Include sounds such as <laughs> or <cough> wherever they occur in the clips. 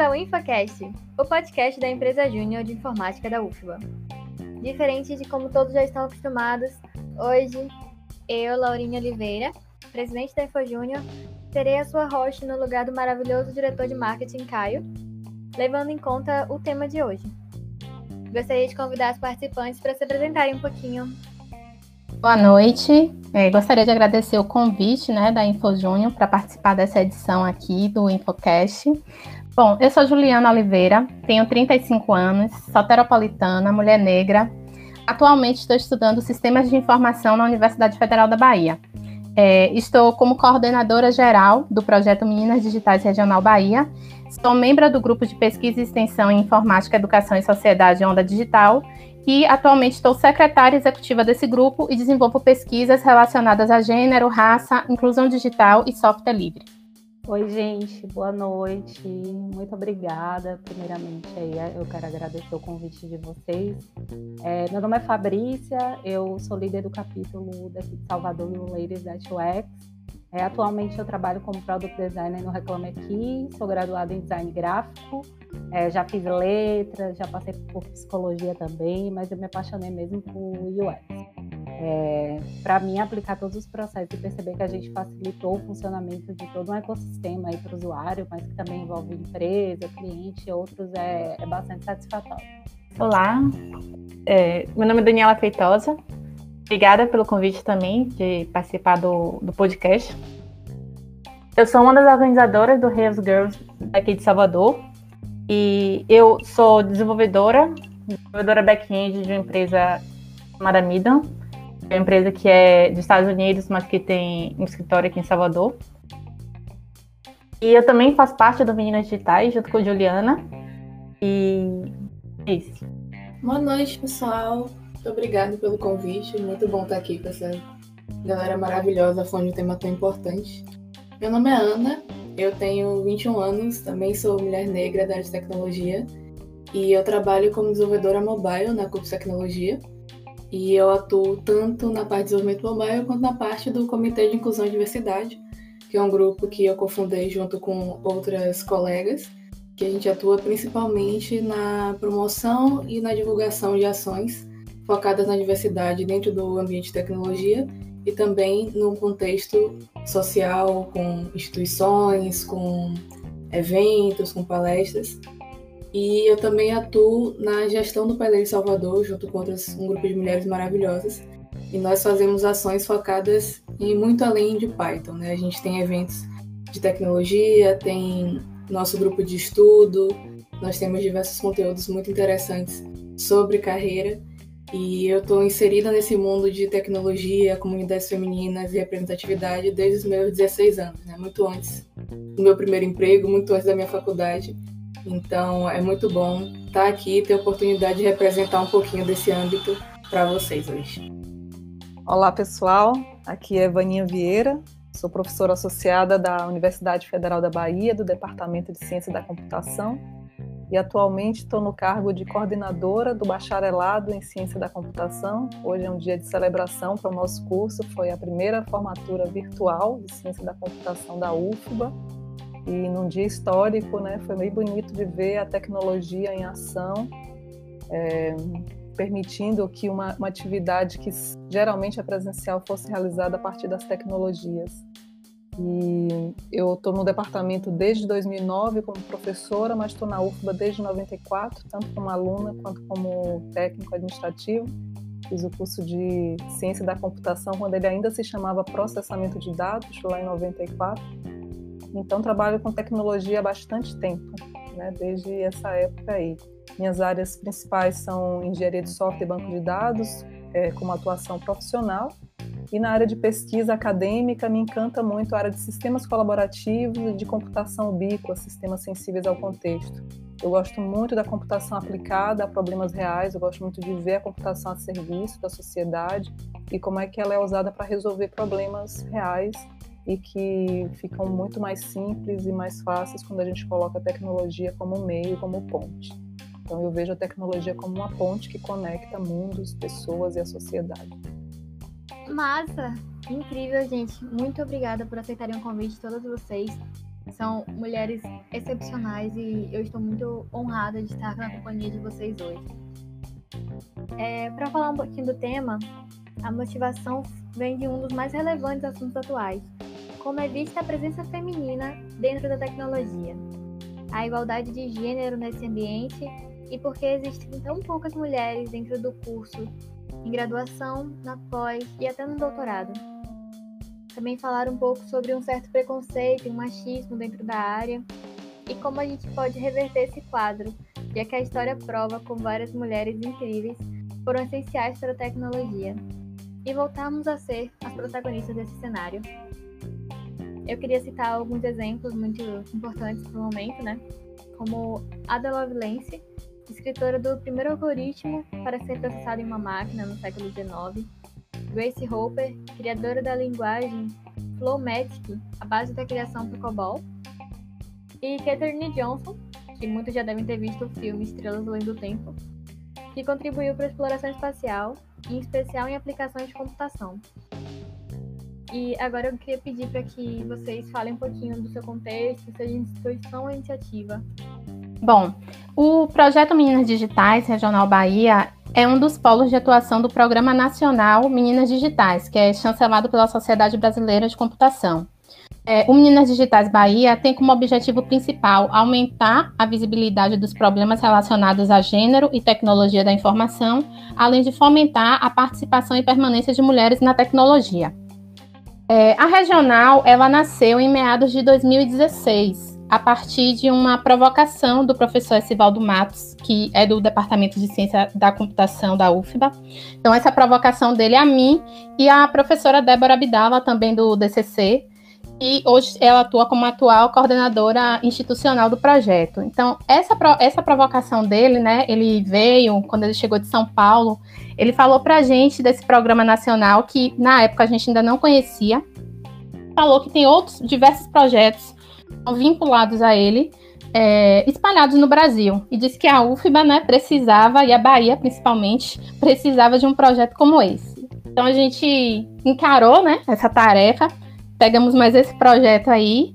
Ao InfoCast, o podcast da empresa Júnior de Informática da UFBA. Diferente de como todos já estão acostumados, hoje eu, Laurinha Oliveira, presidente da InfoJúnior, serei a sua host no lugar do maravilhoso diretor de marketing Caio, levando em conta o tema de hoje. Gostaria de convidar os participantes para se apresentarem um pouquinho. Boa noite. É, gostaria de agradecer o convite né, da InfoJúnior para participar dessa edição aqui do InfoCast. Bom, eu sou Juliana Oliveira, tenho 35 anos, soteropolitana, mulher negra. Atualmente estou estudando sistemas de informação na Universidade Federal da Bahia. É, estou como coordenadora geral do projeto Meninas Digitais Regional Bahia. Sou membro do grupo de pesquisa e extensão em informática, educação e sociedade Onda Digital e atualmente estou secretária executiva desse grupo e desenvolvo pesquisas relacionadas a gênero, raça, inclusão digital e software livre. Oi, gente, boa noite. Muito obrigada. Primeiramente, aí, eu quero agradecer o convite de vocês. É, meu nome é Fabrícia, eu sou líder do capítulo daqui de Salvador no Ladies at UX. É, atualmente eu trabalho como Product Designer no Reclame Aqui, sou graduada em Design Gráfico, é, já fiz letras, já passei por psicologia também, mas eu me apaixonei mesmo por UX é, para mim, aplicar todos os processos e perceber que a gente facilitou o funcionamento de todo um ecossistema para o usuário, mas que também envolve empresa, cliente e outros, é, é bastante satisfatório. Olá, é, meu nome é Daniela Feitosa. Obrigada pelo convite também de participar do, do podcast. Eu sou uma das organizadoras do Rails Girls aqui de Salvador e eu sou desenvolvedora, desenvolvedora back-end de uma empresa chamada Midam, é uma empresa que é dos Estados Unidos, mas que tem um escritório aqui em Salvador. E eu também faço parte do Meninas Digitais, junto com a Juliana. E é isso. Boa noite, pessoal. Muito obrigada pelo convite. Muito bom estar aqui com essa galera maravilhosa falando de um tema tão importante. Meu nome é Ana, eu tenho 21 anos, também sou mulher negra da área de tecnologia e eu trabalho como desenvolvedora mobile na Cubs Tecnologia. E eu atuo tanto na parte de desenvolvimento mobile quanto na parte do Comitê de Inclusão e Diversidade, que é um grupo que eu cofundei junto com outras colegas, que a gente atua principalmente na promoção e na divulgação de ações focadas na diversidade dentro do ambiente de tecnologia e também no contexto social, com instituições, com eventos, com palestras. E eu também atuo na gestão do Paileiro Salvador, junto com outras, um grupo de mulheres maravilhosas. E nós fazemos ações focadas em muito além de Python. Né? A gente tem eventos de tecnologia, tem nosso grupo de estudo, nós temos diversos conteúdos muito interessantes sobre carreira. E eu estou inserida nesse mundo de tecnologia, comunidades femininas e representatividade desde os meus 16 anos, né? muito antes do meu primeiro emprego, muito antes da minha faculdade. Então é muito bom estar aqui e ter a oportunidade de representar um pouquinho desse âmbito para vocês hoje. Olá pessoal, aqui é Vaninha Vieira, sou professora associada da Universidade Federal da Bahia, do Departamento de Ciência da Computação, e atualmente estou no cargo de coordenadora do bacharelado em Ciência da Computação. Hoje é um dia de celebração para o nosso curso, foi a primeira formatura virtual de Ciência da Computação da UFBA, e num dia histórico, né, foi meio bonito de ver a tecnologia em ação, é, permitindo que uma, uma atividade que geralmente é presencial fosse realizada a partir das tecnologias. E eu estou no departamento desde 2009 como professora, mas estou na UFBA desde 94, tanto como aluna quanto como técnico administrativo. Fiz o curso de Ciência da Computação quando ele ainda se chamava Processamento de Dados, lá em 94 então, trabalho com tecnologia há bastante tempo, né, desde essa época aí. Minhas áreas principais são engenharia de software e banco de dados, é, como atuação profissional, e na área de pesquisa acadêmica me encanta muito a área de sistemas colaborativos e de computação ubíqua, sistemas sensíveis ao contexto. Eu gosto muito da computação aplicada a problemas reais, eu gosto muito de ver a computação a serviço da sociedade e como é que ela é usada para resolver problemas reais e que ficam muito mais simples e mais fáceis quando a gente coloca a tecnologia como meio, como ponte. Então eu vejo a tecnologia como uma ponte que conecta mundos, pessoas e a sociedade. Massa! Incrível, gente. Muito obrigada por aceitarem o convite, todos vocês. São mulheres excepcionais e eu estou muito honrada de estar na companhia de vocês hoje. É, Para falar um pouquinho do tema, a motivação vem de um dos mais relevantes assuntos atuais, como é vista a presença feminina dentro da tecnologia, a igualdade de gênero nesse ambiente e por que existem tão poucas mulheres dentro do curso, em graduação, na pós e até no doutorado. Também falar um pouco sobre um certo preconceito e um machismo dentro da área e como a gente pode reverter esse quadro, já que a história prova como várias mulheres incríveis foram essenciais para a tecnologia e voltarmos a ser as protagonistas desse cenário. Eu queria citar alguns exemplos muito importantes para o momento, né? Como Ada Lovelace, escritora do primeiro algoritmo para ser processado em uma máquina no século XIX, Grace Hopper, criadora da linguagem Flowmatic, a base da criação do COBOL, e Catherine Johnson, que muitos já devem ter visto o filme Estrelas Além do Tempo, que contribuiu para a exploração espacial, em especial em aplicações de computação. E agora eu queria pedir para que vocês falem um pouquinho do seu contexto, sua instituição ou iniciativa. Bom, o projeto Meninas Digitais Regional Bahia é um dos polos de atuação do Programa Nacional Meninas Digitais, que é chancelado pela Sociedade Brasileira de Computação. É, o Meninas Digitais Bahia tem como objetivo principal aumentar a visibilidade dos problemas relacionados a gênero e tecnologia da informação, além de fomentar a participação e permanência de mulheres na tecnologia. É, a regional ela nasceu em meados de 2016, a partir de uma provocação do professor Esivaldo Matos, que é do Departamento de Ciência da Computação da UFBA. Então, essa provocação dele a mim e a professora Débora Abdala, também do DCC, e hoje ela atua como atual coordenadora institucional do projeto. Então, essa, essa provocação dele, né, ele veio, quando ele chegou de São Paulo, ele falou para a gente desse programa nacional que na época a gente ainda não conhecia. Falou que tem outros diversos projetos vinculados a ele, é, espalhados no Brasil. E disse que a UFBA né, precisava, e a Bahia principalmente, precisava de um projeto como esse. Então a gente encarou né, essa tarefa, pegamos mais esse projeto aí,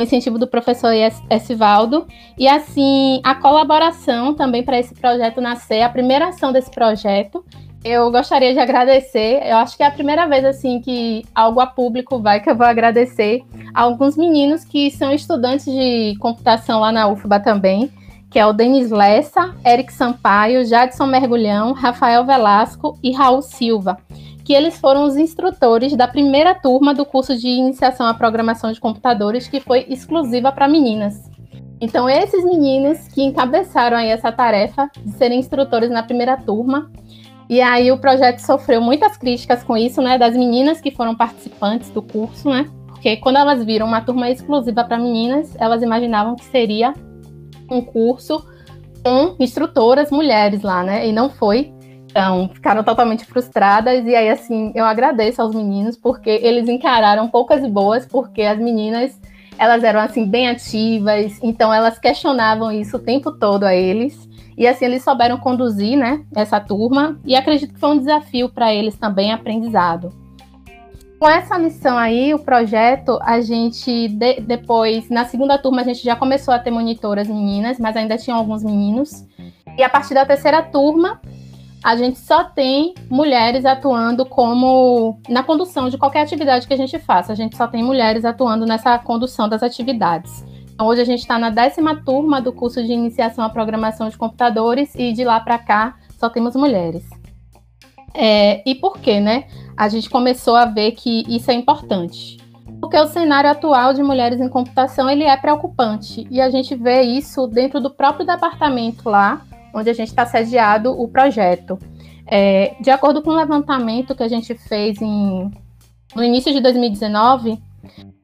incentivo do professor Esivaldo, e assim a colaboração também para esse projeto nascer, a primeira ação desse projeto eu gostaria de agradecer. Eu acho que é a primeira vez assim que algo a público vai que eu vou agradecer a alguns meninos que são estudantes de computação lá na UFBA também, que é o Denis Lessa, Eric Sampaio, Jadson Mergulhão, Rafael Velasco e Raul Silva, que eles foram os instrutores da primeira turma do curso de iniciação à programação de computadores, que foi exclusiva para meninas. Então, esses meninos que encabeçaram aí essa tarefa de serem instrutores na primeira turma, e aí o projeto sofreu muitas críticas com isso, né, das meninas que foram participantes do curso, né? Porque quando elas viram uma turma exclusiva para meninas, elas imaginavam que seria um curso com instrutoras mulheres lá, né? E não foi. Então, ficaram totalmente frustradas. E aí, assim, eu agradeço aos meninos, porque eles encararam poucas e boas, porque as meninas, elas eram, assim, bem ativas. Então, elas questionavam isso o tempo todo a eles. E assim eles souberam conduzir, né, essa turma e acredito que foi um desafio para eles também aprendizado. Com essa lição aí, o projeto, a gente de, depois, na segunda turma, a gente já começou a ter monitoras meninas, mas ainda tinham alguns meninos. E a partir da terceira turma, a gente só tem mulheres atuando como na condução de qualquer atividade que a gente faça. A gente só tem mulheres atuando nessa condução das atividades. Hoje a gente está na décima turma do curso de iniciação à programação de computadores e de lá para cá só temos mulheres. É, e por quê, né? A gente começou a ver que isso é importante. Porque o cenário atual de mulheres em computação ele é preocupante e a gente vê isso dentro do próprio departamento lá, onde a gente está sediado o projeto. É, de acordo com o levantamento que a gente fez em, no início de 2019,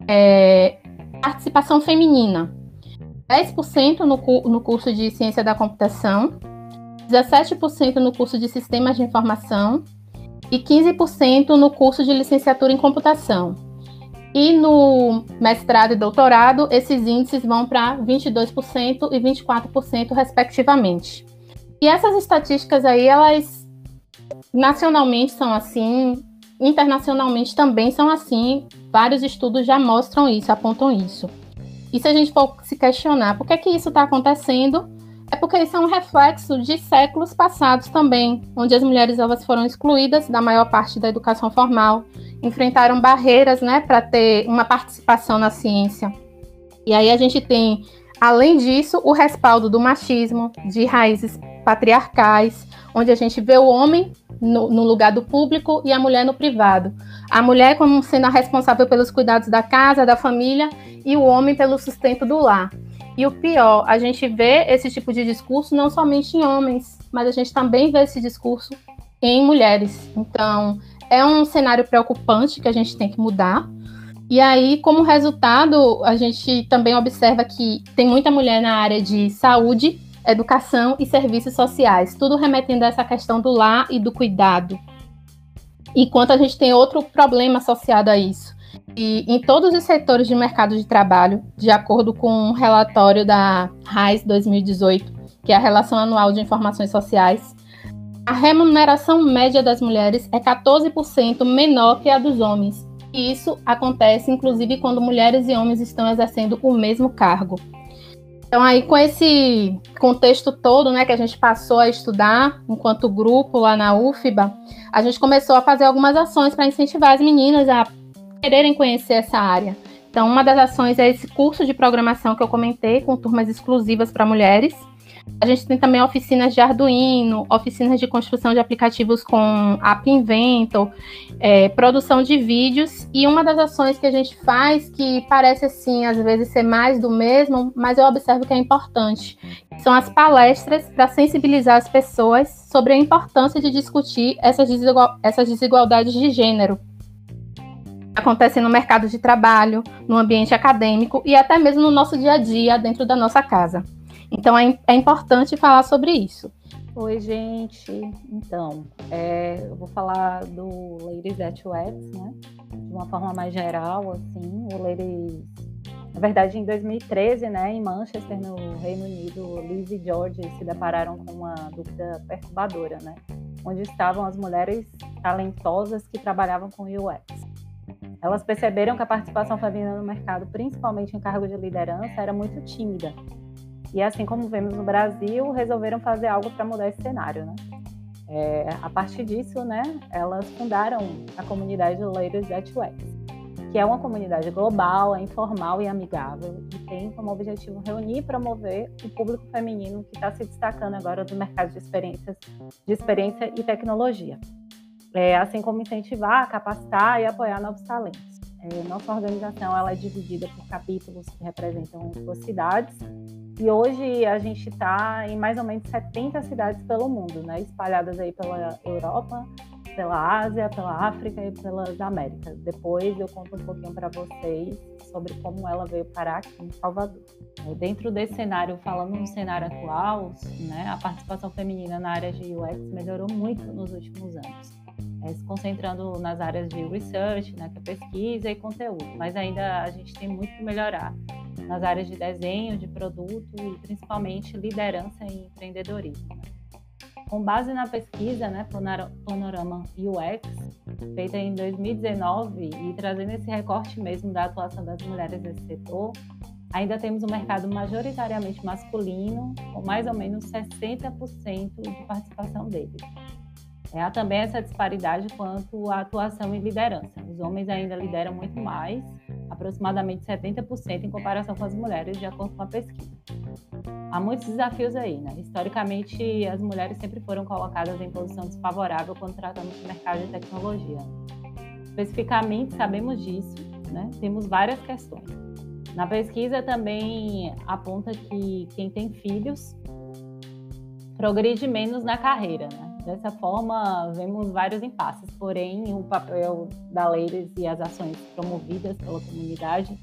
é, participação feminina. 10% no, no curso de Ciência da Computação, 17% no curso de Sistemas de Informação e 15% no curso de Licenciatura em Computação. E no mestrado e doutorado, esses índices vão para 22% e 24%, respectivamente. E essas estatísticas aí, elas nacionalmente são assim, internacionalmente também são assim. Vários estudos já mostram isso, apontam isso. E se a gente for se questionar por que, que isso está acontecendo, é porque isso é um reflexo de séculos passados também, onde as mulheres elas foram excluídas da maior parte da educação formal, enfrentaram barreiras né, para ter uma participação na ciência. E aí a gente tem, além disso, o respaldo do machismo, de raízes patriarcais, onde a gente vê o homem no, no, lugar do público e a mulher no privado. A mulher como sendo a responsável pelos cuidados da casa, da família, e o homem pelo sustento do lar. E o pior, a gente vê esse tipo de discurso não somente em homens, mas a gente também vê esse discurso em mulheres. Então, é um cenário preocupante que a gente tem que mudar. E aí, como resultado, a gente também observa que tem muita mulher na área de saúde, educação e serviços sociais, tudo remetendo a essa questão do lar e do cuidado. Enquanto a gente tem outro problema associado a isso. E em todos os setores de mercado de trabalho, de acordo com um relatório da RAIS 2018, que é a Relação Anual de Informações Sociais, a remuneração média das mulheres é 14% menor que a dos homens. E isso acontece inclusive quando mulheres e homens estão exercendo o mesmo cargo. Então, aí, com esse contexto todo né, que a gente passou a estudar enquanto grupo lá na UFBA, a gente começou a fazer algumas ações para incentivar as meninas a quererem conhecer essa área. Então, uma das ações é esse curso de programação que eu comentei, com turmas exclusivas para mulheres. A gente tem também oficinas de Arduino, oficinas de construção de aplicativos com App Inventor, é, produção de vídeos. E uma das ações que a gente faz, que parece assim, às vezes ser mais do mesmo, mas eu observo que é importante, são as palestras para sensibilizar as pessoas sobre a importância de discutir essas, desigual essas desigualdades de gênero acontecem no mercado de trabalho, no ambiente acadêmico e até mesmo no nosso dia a dia dentro da nossa casa. Então é, é importante falar sobre isso. Oi, gente. Então, é, eu vou falar do Ladies at UX, né? De uma forma mais geral, assim. O Ladies, na verdade, em 2013, né, em Manchester, no Reino Unido, Liz e George se depararam com uma dúvida perturbadora, né? Onde estavam as mulheres talentosas que trabalhavam com UX. Elas perceberam que a participação feminina no mercado, principalmente em cargos de liderança, era muito tímida. E assim como vemos no Brasil, resolveram fazer algo para mudar esse cenário, né? É, a partir disso, né, elas fundaram a comunidade Ladies at UX, que é uma comunidade global, é informal e amigável, e tem como objetivo reunir e promover o público feminino que está se destacando agora do mercado de experiências, de experiência e tecnologia é, assim como incentivar, capacitar e apoiar novos talentos. É, nossa organização ela é dividida por capítulos que representam suas cidades e hoje a gente está em mais ou menos 70 cidades pelo mundo, né, espalhadas aí pela Europa, pela Ásia, pela África e pelas Américas. Depois eu conto um pouquinho para vocês sobre como ela veio parar aqui em Salvador. Dentro desse cenário, falando no cenário atual, né, a participação feminina na área de UX melhorou muito nos últimos anos é, se concentrando nas áreas de research, né, que é pesquisa e conteúdo, mas ainda a gente tem muito que melhorar nas áreas de desenho, de produto e principalmente liderança e empreendedorismo. Com base na pesquisa, né, Panorama UX, feita em 2019 e trazendo esse recorte mesmo da atuação das mulheres nesse setor, ainda temos um mercado majoritariamente masculino, com mais ou menos 60% de participação deles. É, há também essa disparidade quanto à atuação em liderança. Os homens ainda lideram muito mais, aproximadamente 70% em comparação com as mulheres, de acordo com a pesquisa. Há muitos desafios aí, né? Historicamente, as mulheres sempre foram colocadas em posição desfavorável quando tratamos de mercado de tecnologia. Especificamente, sabemos disso, né? Temos várias questões. Na pesquisa também aponta que quem tem filhos progride menos na carreira, né? Dessa forma, vemos vários impasses, porém, o papel da Ladies e as ações promovidas pela comunidade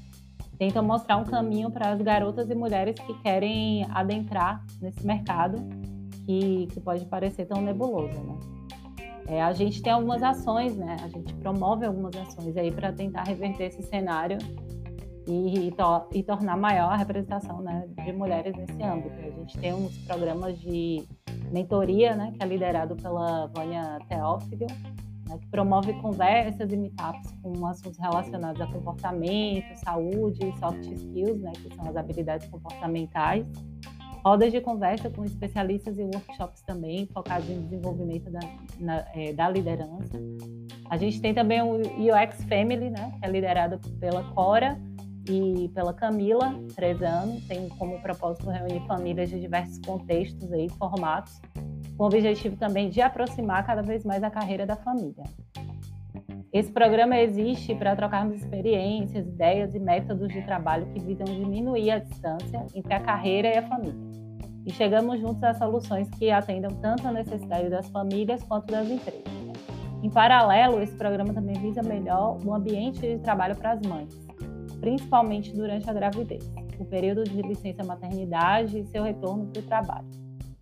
tentam mostrar um caminho para as garotas e mulheres que querem adentrar nesse mercado que, que pode parecer tão nebuloso, né? É, a gente tem algumas ações, né? A gente promove algumas ações aí para tentar reverter esse cenário e, to e, tornar maior a representação né, de mulheres nesse âmbito. A gente tem uns programas de mentoria, né, que é liderado pela Vânia Teófilo, né, que promove conversas e meetups com assuntos relacionados a comportamento, saúde, soft skills, né, que são as habilidades comportamentais. Rodas de conversa com especialistas e workshops também, focados em desenvolvimento da, na, é, da liderança. A gente tem também o UX Family, né, que é liderado pela Cora, e pela Camila anos tem como propósito reunir famílias de diversos contextos e formatos, com o objetivo também de aproximar cada vez mais a carreira da família. Esse programa existe para trocarmos experiências, ideias e métodos de trabalho que visam diminuir a distância entre a carreira e a família. E chegamos juntos a soluções que atendam tanto a necessidade das famílias quanto das empresas. Em paralelo, esse programa também visa melhor o ambiente de trabalho para as mães, principalmente durante a gravidez, o período de licença maternidade e seu retorno para o trabalho,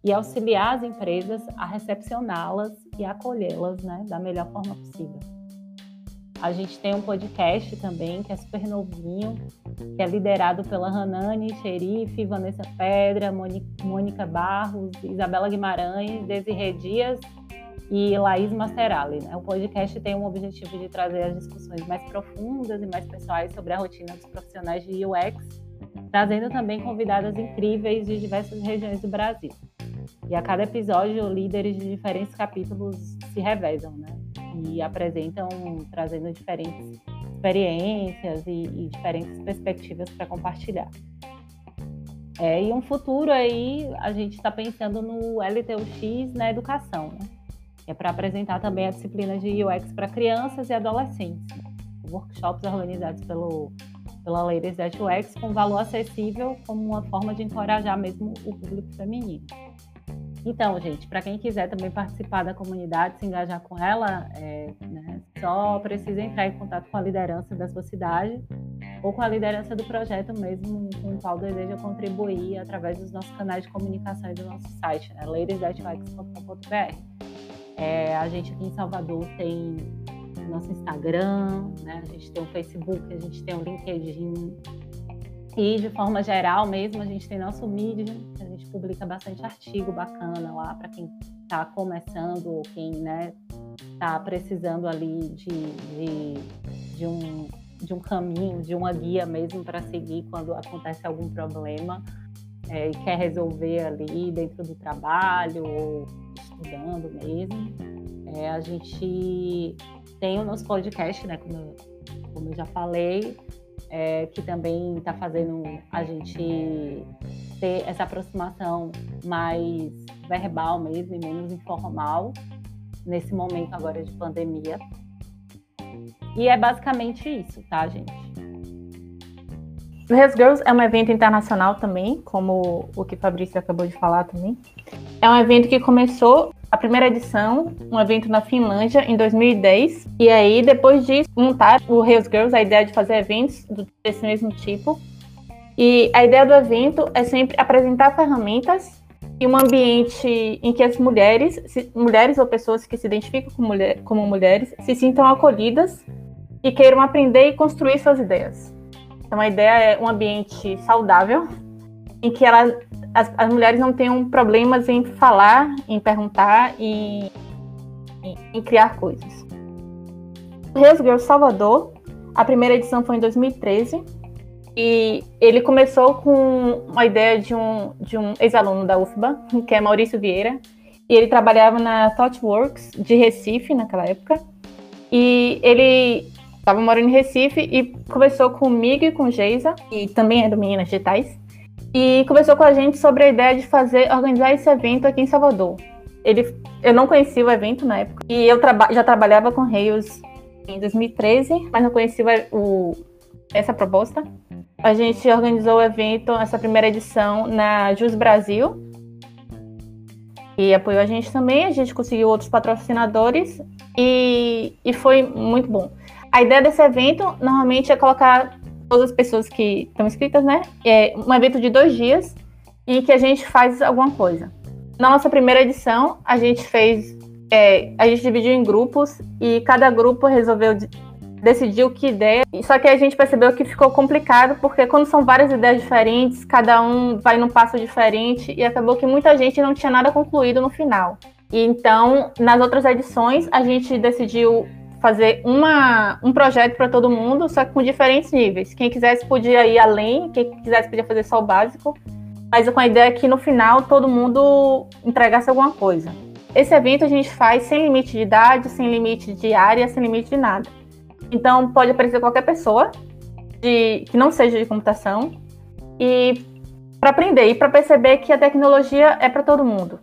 e auxiliar as empresas a recepcioná-las e acolhê-las né, da melhor forma possível. A gente tem um podcast também que é super novinho, que é liderado pela Hanani Xerife, Vanessa Pedra, Mônica Barros, Isabela Guimarães, Desirê Dias e Laís Masterali. Né? O podcast tem um objetivo de trazer as discussões mais profundas e mais pessoais sobre a rotina dos profissionais de UX, trazendo também convidadas incríveis de diversas regiões do Brasil. E a cada episódio, líderes de diferentes capítulos se revezam, né? E apresentam, trazendo diferentes experiências e, e diferentes perspectivas para compartilhar. É, e um futuro aí, a gente está pensando no LTUX na educação, né? É para apresentar também a disciplina de UX para crianças e adolescentes. Workshops organizados pelo, pela Ladies at UX com valor acessível como uma forma de encorajar mesmo o público feminino. Então, gente, para quem quiser também participar da comunidade, se engajar com ela, é, né, só precisa entrar em contato com a liderança da sua cidade ou com a liderança do projeto mesmo com o qual deseja contribuir através dos nossos canais de comunicação e do nosso site, né. É, a gente aqui em Salvador tem nosso Instagram, né? a gente tem o Facebook, a gente tem o LinkedIn. E de forma geral mesmo, a gente tem nosso Medium, a gente publica bastante artigo bacana lá para quem está começando ou quem né, está precisando ali de, de, de, um, de um caminho, de uma guia mesmo para seguir quando acontece algum problema é, e quer resolver ali dentro do trabalho ou estudando mesmo. É, a gente tem o nosso podcast, né, como, como eu já falei, é, que também está fazendo a gente ter essa aproximação mais verbal mesmo e menos informal nesse momento agora de pandemia. E é basicamente isso, tá, gente? O Res Girls é um evento internacional também, como o que Fabrício acabou de falar também. É um evento que começou a primeira edição, um evento na Finlândia, em 2010. E aí, depois disso, montaram o Reels Girls, a ideia de fazer eventos desse mesmo tipo. E a ideia do evento é sempre apresentar ferramentas e um ambiente em que as mulheres, mulheres ou pessoas que se identificam como, mulher, como mulheres, se sintam acolhidas e queiram aprender e construir suas ideias. Então, a ideia é um ambiente saudável, em que ela as, as mulheres não tenham problemas em falar, em perguntar e em, em criar coisas. Reus Girl Salvador, a primeira edição foi em 2013 e ele começou com uma ideia de um, de um ex-aluno da UFBA, que é Maurício Vieira, e ele trabalhava na ThoughtWorks de Recife naquela época. E ele estava morando em Recife e conversou comigo e com Geisa, que também é do Meninas Digitais, e conversou com a gente sobre a ideia de fazer, organizar esse evento aqui em Salvador. Ele, eu não conhecia o evento na época e eu traba, já trabalhava com Reis em 2013, mas não conhecia o, essa proposta. A gente organizou o evento, essa primeira edição, na Jus Brasil, e apoiou a gente também. A gente conseguiu outros patrocinadores e, e foi muito bom. A ideia desse evento normalmente é colocar todas as pessoas que estão inscritas, né? É um evento de dois dias em que a gente faz alguma coisa. Na nossa primeira edição, a gente fez. É, a gente dividiu em grupos e cada grupo resolveu decidir o que ideia. Só que a gente percebeu que ficou complicado, porque quando são várias ideias diferentes, cada um vai num passo diferente, e acabou que muita gente não tinha nada concluído no final. E então, nas outras edições, a gente decidiu fazer uma, um projeto para todo mundo, só que com diferentes níveis. Quem quisesse podia ir além, quem quisesse podia fazer só o básico, mas com a ideia que no final todo mundo entregasse alguma coisa. Esse evento a gente faz sem limite de idade, sem limite de área, sem limite de nada. Então pode aparecer qualquer pessoa de, que não seja de computação e para aprender e para perceber que a tecnologia é para todo mundo.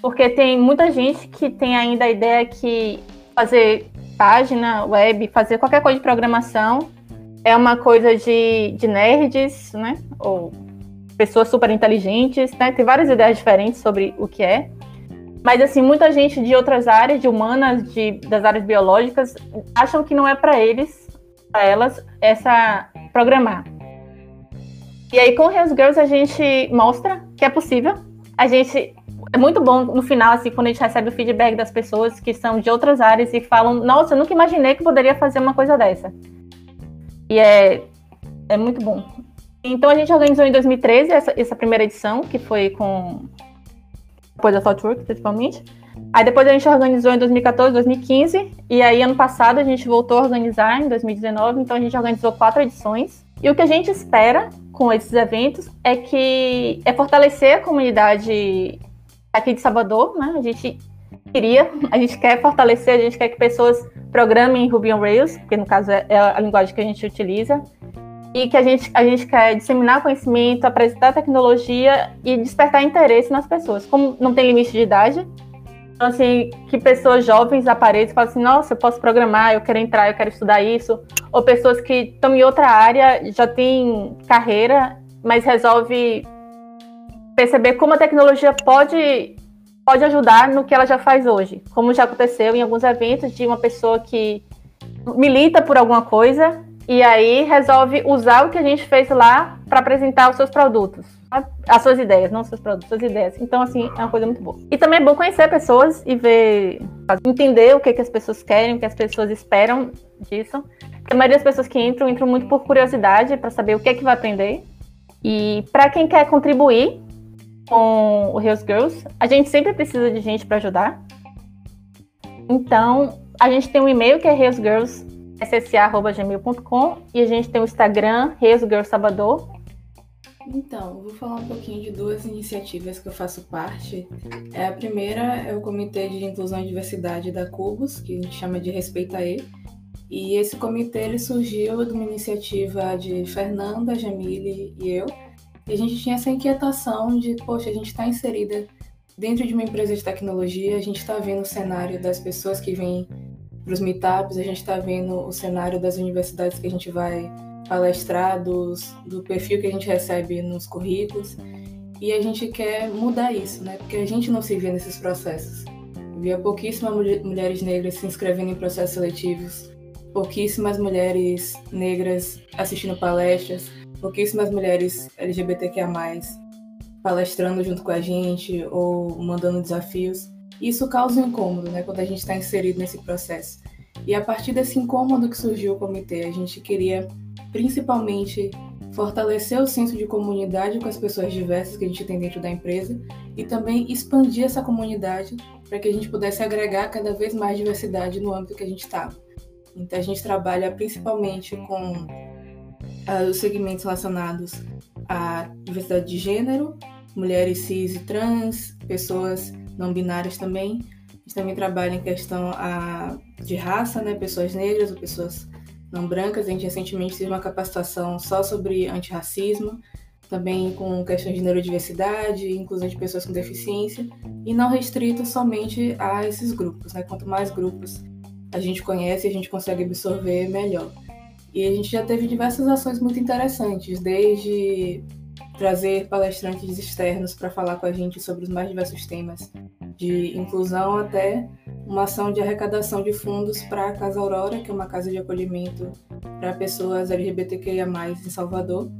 Porque tem muita gente que tem ainda a ideia que fazer página web, fazer qualquer coisa de programação é uma coisa de, de nerds, né? Ou pessoas super inteligentes, né? Tem várias ideias diferentes sobre o que é. Mas, assim, muita gente de outras áreas, de humanas, de, das áreas biológicas, acham que não é para eles, para elas, essa programar. E aí, com Heroes Girls, a gente mostra que é possível. A gente é muito bom no final, assim, quando a gente recebe o feedback das pessoas que são de outras áreas e falam: Nossa, eu nunca imaginei que poderia fazer uma coisa dessa. E é, é muito bom. Então a gente organizou em 2013 essa, essa primeira edição, que foi com depois da Thoughtworks, principalmente. Aí depois a gente organizou em 2014, 2015, e aí ano passado a gente voltou a organizar em 2019, então a gente organizou quatro edições. E o que a gente espera com esses eventos é que é fortalecer a comunidade aqui de Salvador, né? A gente queria, a gente quer fortalecer, a gente quer que pessoas programem em Ruby on Rails, porque no caso é, é a linguagem que a gente utiliza, e que a gente, a gente quer disseminar conhecimento, apresentar tecnologia e despertar interesse nas pessoas. Como não tem limite de idade, então, assim, que pessoas jovens apareçam e falem assim, nossa, eu posso programar, eu quero entrar, eu quero estudar isso. Ou pessoas que estão em outra área, já têm carreira, mas resolve perceber como a tecnologia pode, pode ajudar no que ela já faz hoje. Como já aconteceu em alguns eventos de uma pessoa que milita por alguma coisa e aí resolve usar o que a gente fez lá para apresentar os seus produtos. As suas ideias, não seus produtos, suas ideias. Então, assim, é uma coisa muito boa. E também é bom conhecer pessoas e ver, entender o que, que as pessoas querem, o que as pessoas esperam disso. A maioria das pessoas que entram, entram muito por curiosidade, para saber o que é que vai aprender. E para quem quer contribuir com o Heroes Girls, a gente sempre precisa de gente para ajudar. Então, a gente tem um e-mail que é heroesgirls ssa.gmail.com e a gente tem o Instagram, Reis Girl Salvador. Então, vou falar um pouquinho de duas iniciativas que eu faço parte. É, a primeira é o Comitê de Inclusão e Diversidade da Cubos, que a gente chama de Respeita E. E esse comitê ele surgiu de uma iniciativa de Fernanda, Jamile e eu. E a gente tinha essa inquietação de, poxa, a gente está inserida dentro de uma empresa de tecnologia, a gente está vendo o cenário das pessoas que vêm para os meetups, a gente está vendo o cenário das universidades que a gente vai palestrar, dos, do perfil que a gente recebe nos currículos, e a gente quer mudar isso, né? Porque a gente não se vê nesses processos. Via pouquíssimas mulheres negras se inscrevendo em processos seletivos, pouquíssimas mulheres negras assistindo palestras, pouquíssimas mulheres LGBTQIA+, palestrando junto com a gente ou mandando desafios. Isso causa um incômodo, né, quando a gente está inserido nesse processo. E a partir desse incômodo que surgiu o comitê, a gente queria principalmente fortalecer o senso de comunidade com as pessoas diversas que a gente tem dentro da empresa e também expandir essa comunidade para que a gente pudesse agregar cada vez mais diversidade no âmbito que a gente está. Então a gente trabalha principalmente com os segmentos relacionados à diversidade de gênero, mulheres cis e trans, pessoas não binárias também. A gente também trabalha em questão a, de raça, né? Pessoas negras ou pessoas não brancas. A gente recentemente teve uma capacitação só sobre antirracismo, também com questões de neurodiversidade, inclusão de pessoas com deficiência, e não restrito somente a esses grupos. Né? Quanto mais grupos a gente conhece, a gente consegue absorver melhor. E a gente já teve diversas ações muito interessantes, desde trazer palestrantes externos para falar com a gente sobre os mais diversos temas, de inclusão até uma ação de arrecadação de fundos para a Casa Aurora, que é uma casa de acolhimento para pessoas LGBTQIA+, em Salvador.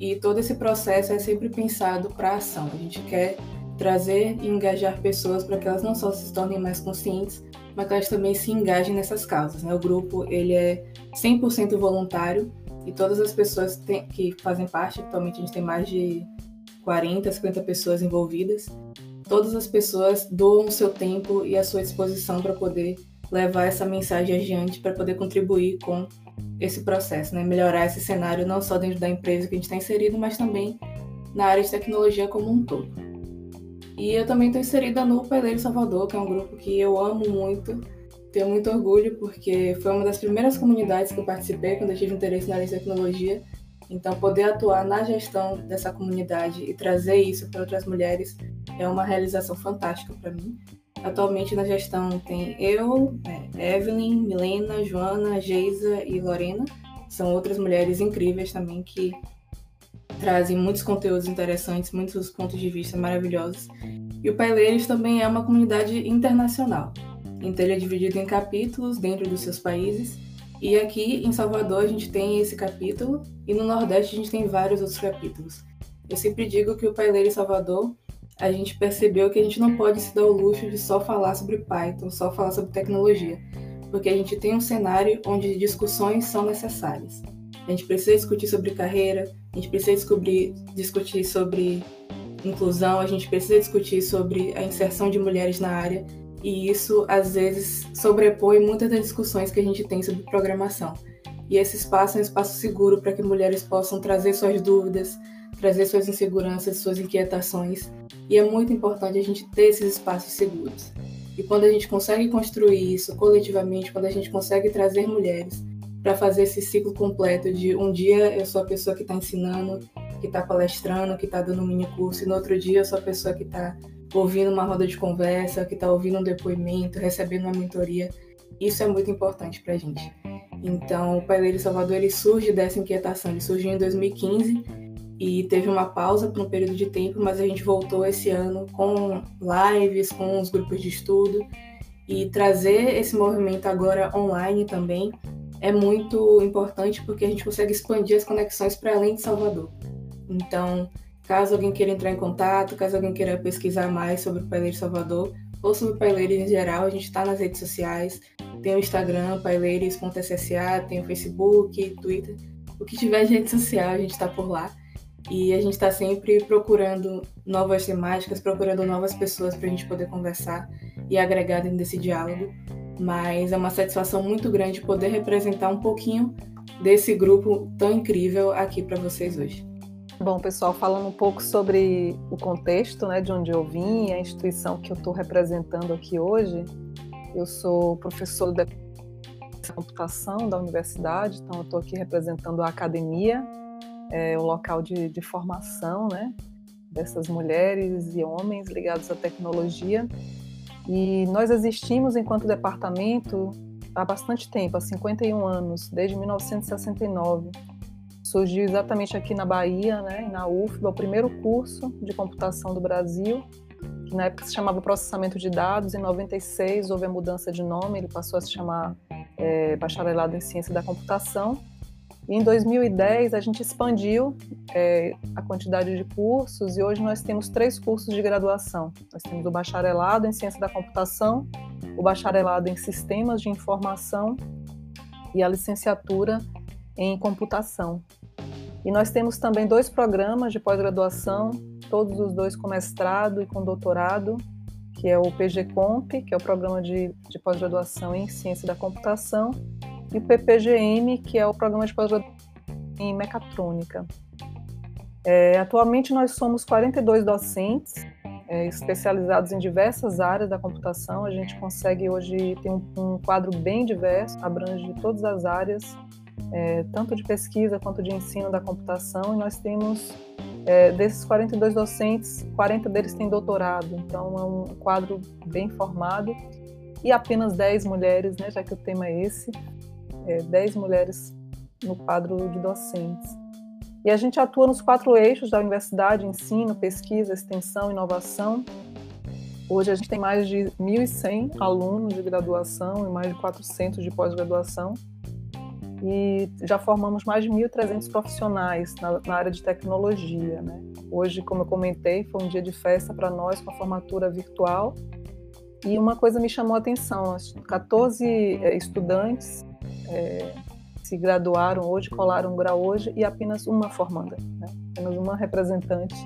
E todo esse processo é sempre pensado para ação. A gente quer trazer e engajar pessoas para que elas não só se tornem mais conscientes, mas que elas também se engajem nessas causas. Né? O grupo ele é 100% voluntário, e todas as pessoas tem, que fazem parte, atualmente a gente tem mais de 40, 50 pessoas envolvidas, todas as pessoas doam o seu tempo e a sua disposição para poder levar essa mensagem adiante, para poder contribuir com esse processo, né? melhorar esse cenário não só dentro da empresa que a gente está inserido, mas também na área de tecnologia como um todo. E eu também estou inserida no Peleiro Salvador, que é um grupo que eu amo muito, tenho muito orgulho, porque foi uma das primeiras comunidades que eu participei quando eu tive interesse na área de tecnologia. Então, poder atuar na gestão dessa comunidade e trazer isso para outras mulheres é uma realização fantástica para mim. Atualmente na gestão tem eu, é, Evelyn, Milena, Joana, Geisa e Lorena. São outras mulheres incríveis também que trazem muitos conteúdos interessantes, muitos pontos de vista maravilhosos. E o Paileiros também é uma comunidade internacional. Então ele é dividido em capítulos dentro dos seus países. E aqui em Salvador a gente tem esse capítulo e no Nordeste a gente tem vários outros capítulos. Eu sempre digo que o Paileiro Salvador a gente percebeu que a gente não pode se dar o luxo de só falar sobre Python, só falar sobre tecnologia, porque a gente tem um cenário onde discussões são necessárias. A gente precisa discutir sobre carreira, a gente precisa descobrir, discutir sobre inclusão, a gente precisa discutir sobre a inserção de mulheres na área, e isso às vezes sobrepõe muitas das discussões que a gente tem sobre programação. E esse espaço é um espaço seguro para que mulheres possam trazer suas dúvidas, trazer suas inseguranças, suas inquietações. E é muito importante a gente ter esses espaços seguros. E quando a gente consegue construir isso coletivamente, quando a gente consegue trazer mulheres para fazer esse ciclo completo de um dia eu sou a pessoa que está ensinando, que está palestrando, que está dando um mini curso, e no outro dia eu sou a pessoa que está ouvindo uma roda de conversa, que está ouvindo um depoimento, recebendo uma mentoria. Isso é muito importante para a gente. Então, o Paileiro Salvador ele surge dessa inquietação. Ele surgiu em 2015 e teve uma pausa por um período de tempo, mas a gente voltou esse ano com lives, com os grupos de estudo e trazer esse movimento agora online também é muito importante porque a gente consegue expandir as conexões para além de Salvador. Então, caso alguém queira entrar em contato, caso alguém queira pesquisar mais sobre o Paileiro Salvador ou sobre o Paileiro em geral, a gente está nas redes sociais, tem o Instagram, paileiros.ssa, tem o Facebook, Twitter, o que tiver de rede social, a gente está por lá. E a gente está sempre procurando novas temáticas, procurando novas pessoas para a gente poder conversar e agregar dentro desse diálogo. Mas é uma satisfação muito grande poder representar um pouquinho desse grupo tão incrível aqui para vocês hoje. Bom, pessoal, falando um pouco sobre o contexto né, de onde eu vim, a instituição que eu estou representando aqui hoje, eu sou professor de computação da universidade, então eu estou aqui representando a academia é, o local de, de formação né, dessas mulheres e homens ligados à tecnologia. E nós existimos enquanto departamento há bastante tempo, há 51 anos, desde 1969. Surgiu exatamente aqui na Bahia, né, na UFBA, o primeiro curso de computação do Brasil, que na época se chamava Processamento de Dados. Em 96 houve a mudança de nome, ele passou a se chamar é, Bacharelado em Ciência da Computação. E em 2010 a gente expandiu é, a quantidade de cursos e hoje nós temos três cursos de graduação. Nós temos o bacharelado em ciência da computação, o bacharelado em sistemas de informação e a licenciatura em computação. E nós temos também dois programas de pós-graduação, todos os dois com mestrado e com doutorado, que é o PGComp, que é o programa de, de pós-graduação em ciência da computação, e o PPGM, que é o Programa de Pós-Graduação em Mecatrônica. É, atualmente nós somos 42 docentes é, especializados em diversas áreas da computação. A gente consegue hoje ter um, um quadro bem diverso, abrange todas as áreas, é, tanto de pesquisa quanto de ensino da computação. E nós temos, é, desses 42 docentes, 40 deles têm doutorado, então é um quadro bem formado. E apenas 10 mulheres, né, já que o tema é esse, é, 10 mulheres no quadro de docentes. E a gente atua nos quatro eixos da universidade: ensino, pesquisa, extensão, inovação. Hoje a gente tem mais de 1.100 alunos de graduação e mais de 400 de pós-graduação. E já formamos mais de 1.300 profissionais na, na, área de tecnologia. Né? Hoje, como eu comentei, foi um dia de festa para nós com a formatura virtual. E uma coisa me chamou a atenção: 14 é, estudantes é, se graduaram hoje, colaram um grau hoje e apenas uma formanda, né? apenas uma representante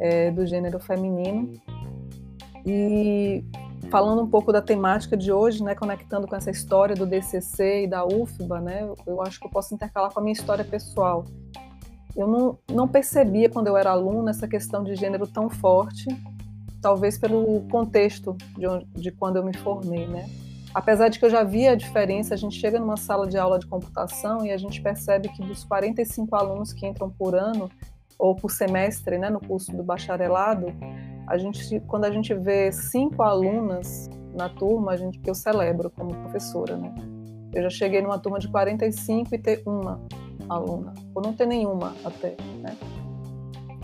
é, do gênero feminino. E falando um pouco da temática de hoje, né, conectando com essa história do DCC e da UFBA, né, eu acho que eu posso intercalar com a minha história pessoal. Eu não, não percebia quando eu era aluna essa questão de gênero tão forte, talvez pelo contexto de, onde, de quando eu me formei, né? Apesar de que eu já via a diferença, a gente chega numa sala de aula de computação e a gente percebe que dos 45 alunos que entram por ano ou por semestre, né, no curso do bacharelado, a gente, quando a gente vê cinco alunas na turma, a gente, eu celebro como professora, né? Eu já cheguei numa turma de 45 e ter uma aluna, ou não ter nenhuma até, né?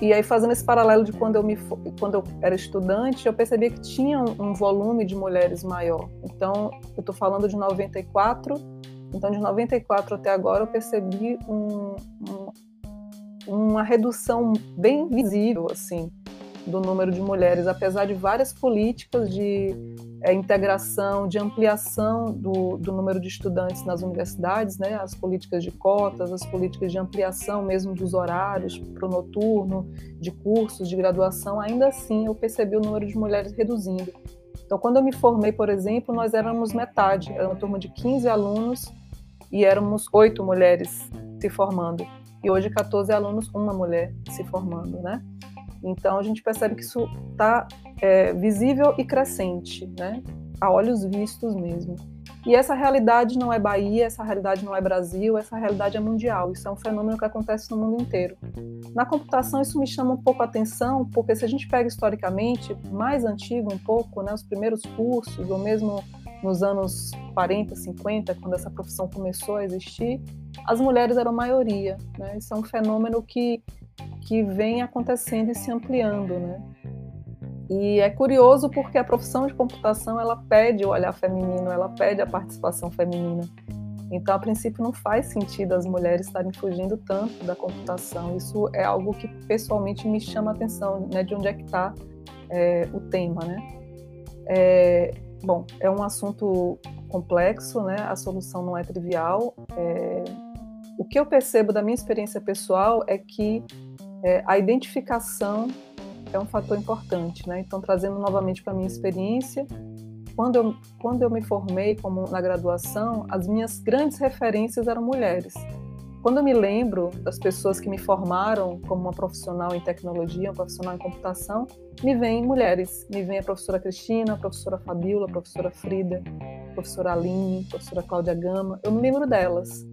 E aí fazendo esse paralelo de quando eu me quando eu era estudante, eu percebia que tinha um, volume de mulheres maior. Então, eu estou falando de 94, então de 94 até agora eu percebi um, um, uma redução bem visível assim do número de mulheres, apesar de várias políticas de é, integração, de ampliação do, do, número de estudantes nas universidades, né, as políticas de cotas, as políticas de ampliação mesmo dos horários para o noturno, de cursos, de graduação, ainda assim eu percebi o número de mulheres reduzindo. Então, quando eu me formei, por exemplo, nós éramos metade, era uma turma de 15 alunos e éramos oito mulheres se formando. E hoje, 14 alunos, uma mulher se formando, né? Então a gente percebe que isso está é, visível e crescente, né? a olhos vistos mesmo. E essa realidade não é Bahia, essa realidade não é Brasil, essa realidade é mundial. Isso é um fenômeno que acontece no mundo inteiro. Na computação, isso me chama um pouco a atenção, porque se a gente pega historicamente, mais antigo um pouco, né, os primeiros cursos, ou mesmo nos anos 40, 50, quando essa profissão começou a existir, as mulheres eram maioria. Né? Isso é um fenômeno que que vem acontecendo e se ampliando, né? E é curioso porque a profissão de computação ela pede o olhar feminino, ela pede a participação feminina. Então, a princípio, não faz sentido as mulheres estarem fugindo tanto da computação. Isso é algo que pessoalmente me chama a atenção, né? De onde é que está é, o tema, né? É, bom, é um assunto complexo, né? A solução não é trivial. É, o que eu percebo da minha experiência pessoal é que é, a identificação é um fator importante, né? Então, trazendo novamente para minha experiência, quando eu, quando eu me formei como na graduação, as minhas grandes referências eram mulheres. Quando eu me lembro das pessoas que me formaram como uma profissional em tecnologia, uma profissional em computação, me vêm mulheres. Me vem a professora Cristina, a professora Fabiola, a professora Frida, a professora Aline, a professora Cláudia Gama. Eu me lembro delas.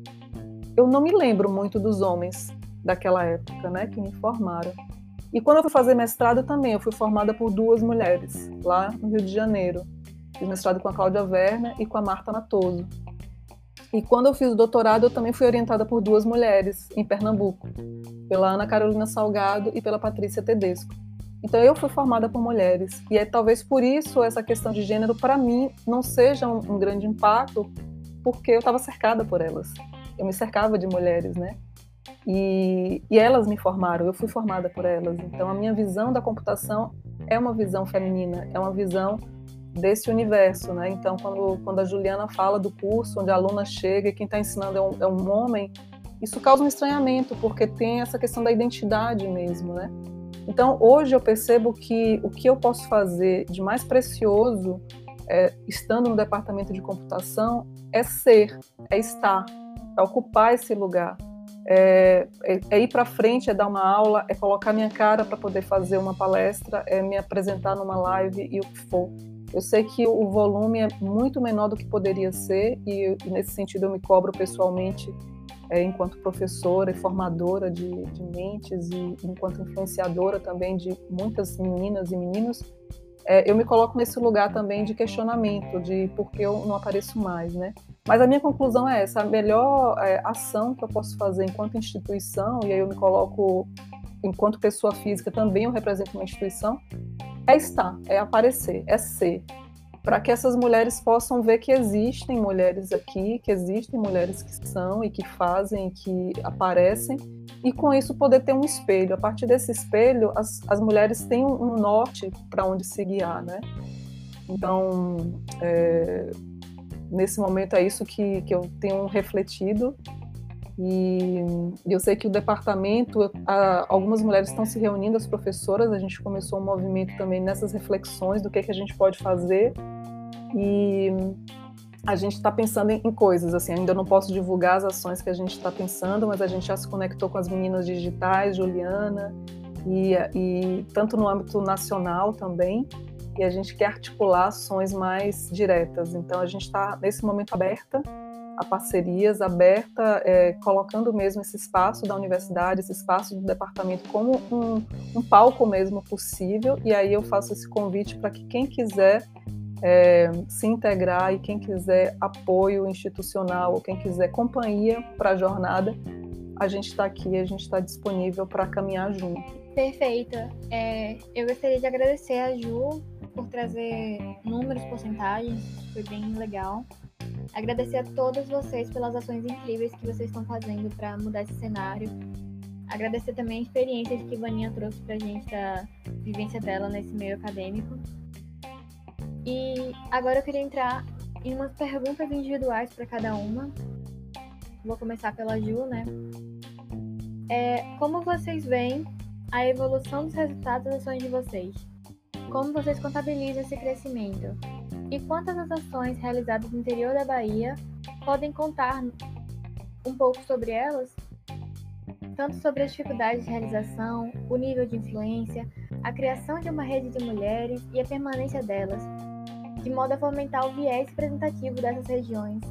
Eu não me lembro muito dos homens, daquela época, né, que me formaram. E quando eu fui fazer mestrado também, eu fui formada por duas mulheres, lá no Rio de Janeiro. Fiz mestrado com a Cláudia Werner e com a Marta Matoso. E quando eu fiz o doutorado, eu também fui orientada por duas mulheres em Pernambuco, pela Ana Carolina Salgado e pela Patrícia Tedesco. Então eu fui formada por mulheres e é talvez por isso essa questão de gênero para mim não seja um, um grande impacto, porque eu estava cercada por elas. Eu me cercava de mulheres, né? E, e, elas me formaram, eu fui formada por elas. Então, a minha visão da computação é uma visão feminina, é uma visão desse universo, né? Então, quando, quando a Juliana fala do curso, onde a aluna chega e quem está ensinando é um, é um homem, isso causa um estranhamento, porque tem essa questão da identidade mesmo, né? Então, hoje eu percebo que o que eu posso fazer de mais precioso, é, estando no departamento de computação, é ser, é estar, é ocupar esse lugar é, é, é ir para frente, é dar uma aula, é colocar minha cara para poder fazer uma palestra, é me apresentar numa live e o que for. Eu sei que o volume é muito menor do que poderia ser e, e nesse sentido eu me cobro pessoalmente é, enquanto professora e formadora de, de mentes e enquanto influenciadora também de muitas meninas e meninos é, eu me coloco nesse lugar também de questionamento, de por que eu não apareço mais, né? Mas a minha conclusão é essa: a melhor é, ação que eu posso fazer enquanto instituição, e aí eu me coloco enquanto pessoa física também eu represento uma instituição, é estar, é aparecer, é ser para que essas mulheres possam ver que existem mulheres aqui, que existem mulheres que são e que fazem, que aparecem, e com isso poder ter um espelho. A partir desse espelho, as, as mulheres têm um norte para onde se guiar, né? Então, é, nesse momento é isso que, que eu tenho refletido E, eu sei que o departamento, a, algumas mulheres estão se reunindo, as professoras, a gente começou um movimento também nessas reflexões do que, é que a gente pode fazer. E a gente está pensando em, em, coisas, assim, ainda não posso divulgar as ações que a gente está pensando, mas a gente já se conectou com as meninas digitais, Juliana, e, e tanto no âmbito nacional também, e a gente quer articular ações mais diretas. Então a gente está nesse momento aberta a parcerias, aberta, é, colocando mesmo esse espaço da universidade, esse espaço do departamento como um, um palco mesmo possível. E aí eu faço esse convite para que quem quiser é, se integrar e quem quiser apoio institucional ou quem quiser companhia para a jornada, a gente está aqui, a gente está disponível para caminhar junto. Perfeito. É, eu gostaria de agradecer a Ju por trazer números, porcentagens, foi bem legal. Agradecer a todos vocês pelas ações incríveis que vocês estão fazendo para mudar esse cenário. Agradecer também a experiência que Vaninha trouxe para a gente da vivência dela nesse meio acadêmico. E agora eu queria entrar em umas perguntas individuais para cada uma. Vou começar pela Ju, né? É, como vocês veem a evolução dos resultados das ações de vocês? Como vocês contabilizam esse crescimento? E quantas das ações realizadas no interior da Bahia podem contar um pouco sobre elas? Tanto sobre as dificuldades de realização, o nível de influência, a criação de uma rede de mulheres e a permanência delas, de modo a fomentar o viés representativo dessas regiões.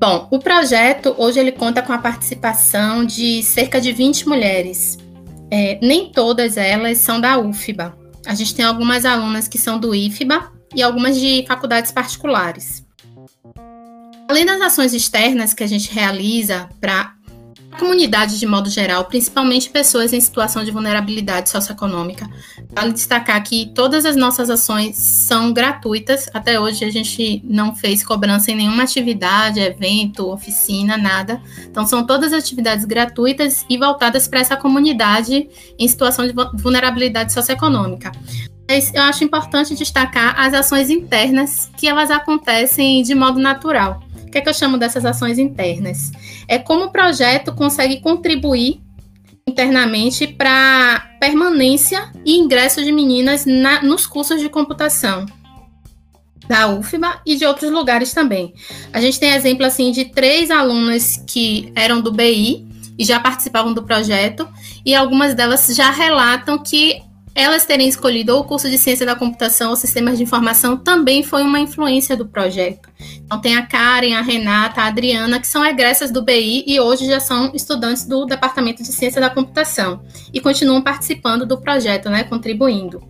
Bom, o projeto hoje ele conta com a participação de cerca de 20 mulheres. É, nem todas elas são da UFBA. A gente tem algumas alunas que são do IFBA e algumas de faculdades particulares. Além das ações externas que a gente realiza para comunidade de modo geral, principalmente pessoas em situação de vulnerabilidade socioeconômica. Vale destacar que todas as nossas ações são gratuitas. Até hoje a gente não fez cobrança em nenhuma atividade, evento, oficina, nada. Então são todas atividades gratuitas e voltadas para essa comunidade em situação de vulnerabilidade socioeconômica. Eu acho importante destacar as ações internas que elas acontecem de modo natural. O que é que eu chamo dessas ações internas? É como o projeto consegue contribuir internamente para permanência e ingresso de meninas na, nos cursos de computação da UFBA e de outros lugares também. A gente tem exemplo assim de três alunas que eram do BI e já participavam do projeto e algumas delas já relatam que elas terem escolhido ou o curso de ciência da computação ou sistemas de informação também foi uma influência do projeto. Então tem a Karen, a Renata, a Adriana, que são egressas do BI e hoje já são estudantes do Departamento de Ciência da Computação e continuam participando do projeto, né, contribuindo.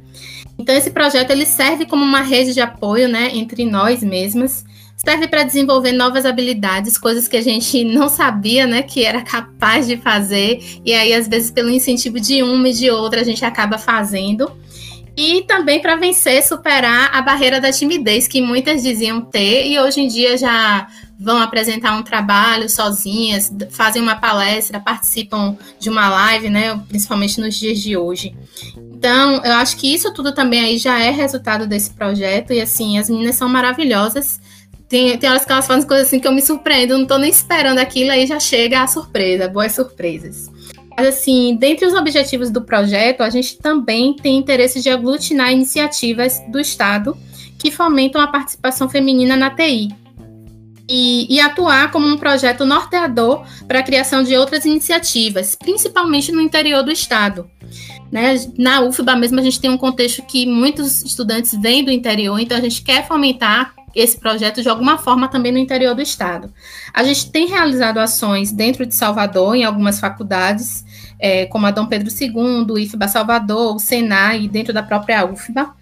Então esse projeto ele serve como uma rede de apoio, né, entre nós mesmas serve para desenvolver novas habilidades, coisas que a gente não sabia, né, que era capaz de fazer, e aí às vezes pelo incentivo de uma e de outra a gente acaba fazendo. E também para vencer, superar a barreira da timidez que muitas diziam ter e hoje em dia já vão apresentar um trabalho sozinhas, fazem uma palestra, participam de uma live, né, principalmente nos dias de hoje. Então, eu acho que isso tudo também aí já é resultado desse projeto e assim, as meninas são maravilhosas tem, tem horas que elas fazem coisas assim que eu me surpreendo, não tô nem esperando aquilo, aí já chega a surpresa, boas surpresas. Mas assim, dentre os objetivos do projeto, a gente também tem interesse de aglutinar iniciativas do Estado que fomentam a participação feminina na TI. E, e atuar como um projeto norteador para a criação de outras iniciativas, principalmente no interior do Estado. Né? Na UFBA mesmo, a gente tem um contexto que muitos estudantes vêm do interior, então a gente quer fomentar esse projeto de alguma forma também no interior do estado. A gente tem realizado ações dentro de Salvador, em algumas faculdades, é, como a Dom Pedro II, o IFBA Salvador, o Senai, dentro da própria UFBA,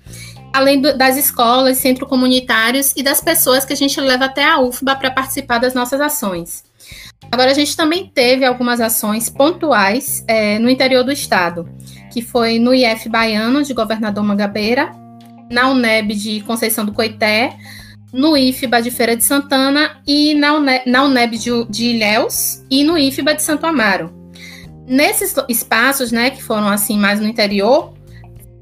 além do, das escolas, centros comunitários e das pessoas que a gente leva até a UFBA para participar das nossas ações. Agora, a gente também teve algumas ações pontuais é, no interior do estado, que foi no IF Baiano, de Governador Mangabeira, na UNEB de Conceição do Coité, no IFBA de Feira de Santana e na, UNE, na UNEB de, de Ilhéus e no IFBA de Santo Amaro. Nesses espaços, né, que foram assim mais no interior,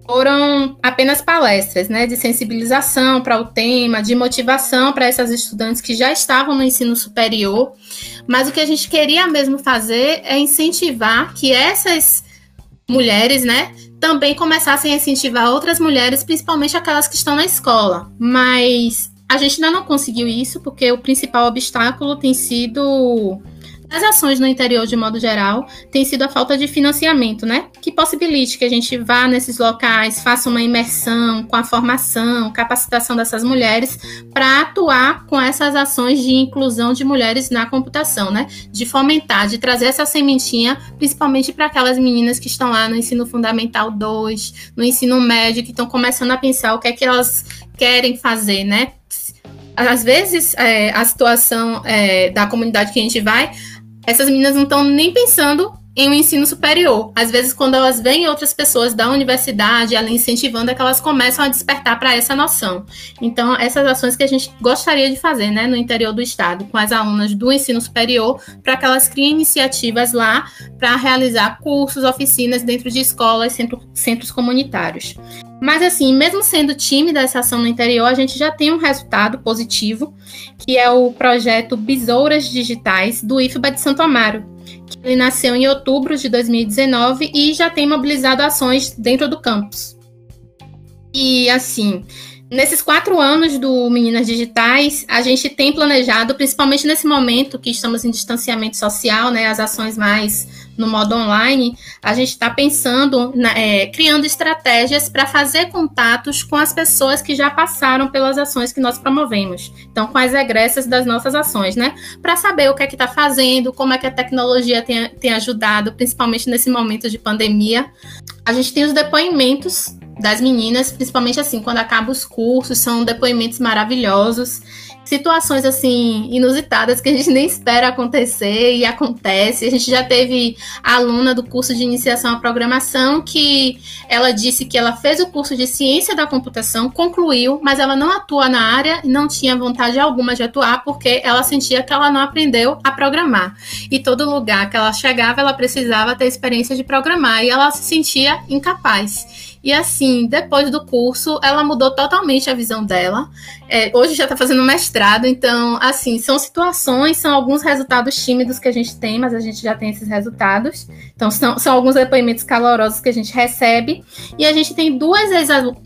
foram apenas palestras, né, de sensibilização para o tema, de motivação para essas estudantes que já estavam no ensino superior, mas o que a gente queria mesmo fazer é incentivar que essas mulheres, né, também começassem a incentivar outras mulheres, principalmente aquelas que estão na escola. Mas a gente ainda não conseguiu isso porque o principal obstáculo tem sido as ações no interior, de modo geral, tem sido a falta de financiamento, né? Que possibilite que a gente vá nesses locais, faça uma imersão com a formação, capacitação dessas mulheres, para atuar com essas ações de inclusão de mulheres na computação, né? De fomentar, de trazer essa sementinha, principalmente para aquelas meninas que estão lá no ensino fundamental 2, no ensino médio, que estão começando a pensar o que é que elas querem fazer, né? Às vezes, é, a situação é, da comunidade que a gente vai, essas meninas não estão nem pensando em um ensino superior. Às vezes, quando elas veem outras pessoas da universidade, ela incentivando, é que elas começam a despertar para essa noção. Então, essas ações que a gente gostaria de fazer né, no interior do estado, com as alunas do ensino superior, para que elas criem iniciativas lá para realizar cursos, oficinas dentro de escolas, centro, centros comunitários. Mas assim, mesmo sendo tímida essa ação no interior, a gente já tem um resultado positivo, que é o projeto Besouras Digitais do IFBA de Santo Amaro, ele nasceu em outubro de 2019 e já tem mobilizado ações dentro do campus. E assim, nesses quatro anos do Meninas Digitais, a gente tem planejado, principalmente nesse momento que estamos em distanciamento social, né, as ações mais no modo online, a gente está pensando, na, é, criando estratégias para fazer contatos com as pessoas que já passaram pelas ações que nós promovemos. Então, com as egressas das nossas ações, né? Para saber o que é que está fazendo, como é que a tecnologia tem, tem ajudado, principalmente nesse momento de pandemia. A gente tem os depoimentos das meninas, principalmente assim, quando acaba os cursos, são depoimentos maravilhosos situações assim inusitadas que a gente <laughs> nem espera acontecer e acontece. A gente já teve aluna do curso de iniciação à programação que ela disse que ela fez o curso de ciência da computação, concluiu, mas ela não atua na área não tinha vontade alguma de atuar porque ela sentia que ela não aprendeu a programar. E todo lugar que ela chegava, ela precisava ter experiência de programar e ela se sentia incapaz. E assim, depois do curso, ela mudou totalmente a visão dela. É, hoje já está fazendo mestrado, então, assim, são situações, são alguns resultados tímidos que a gente tem, mas a gente já tem esses resultados. Então, são, são alguns depoimentos calorosos que a gente recebe. E a gente tem duas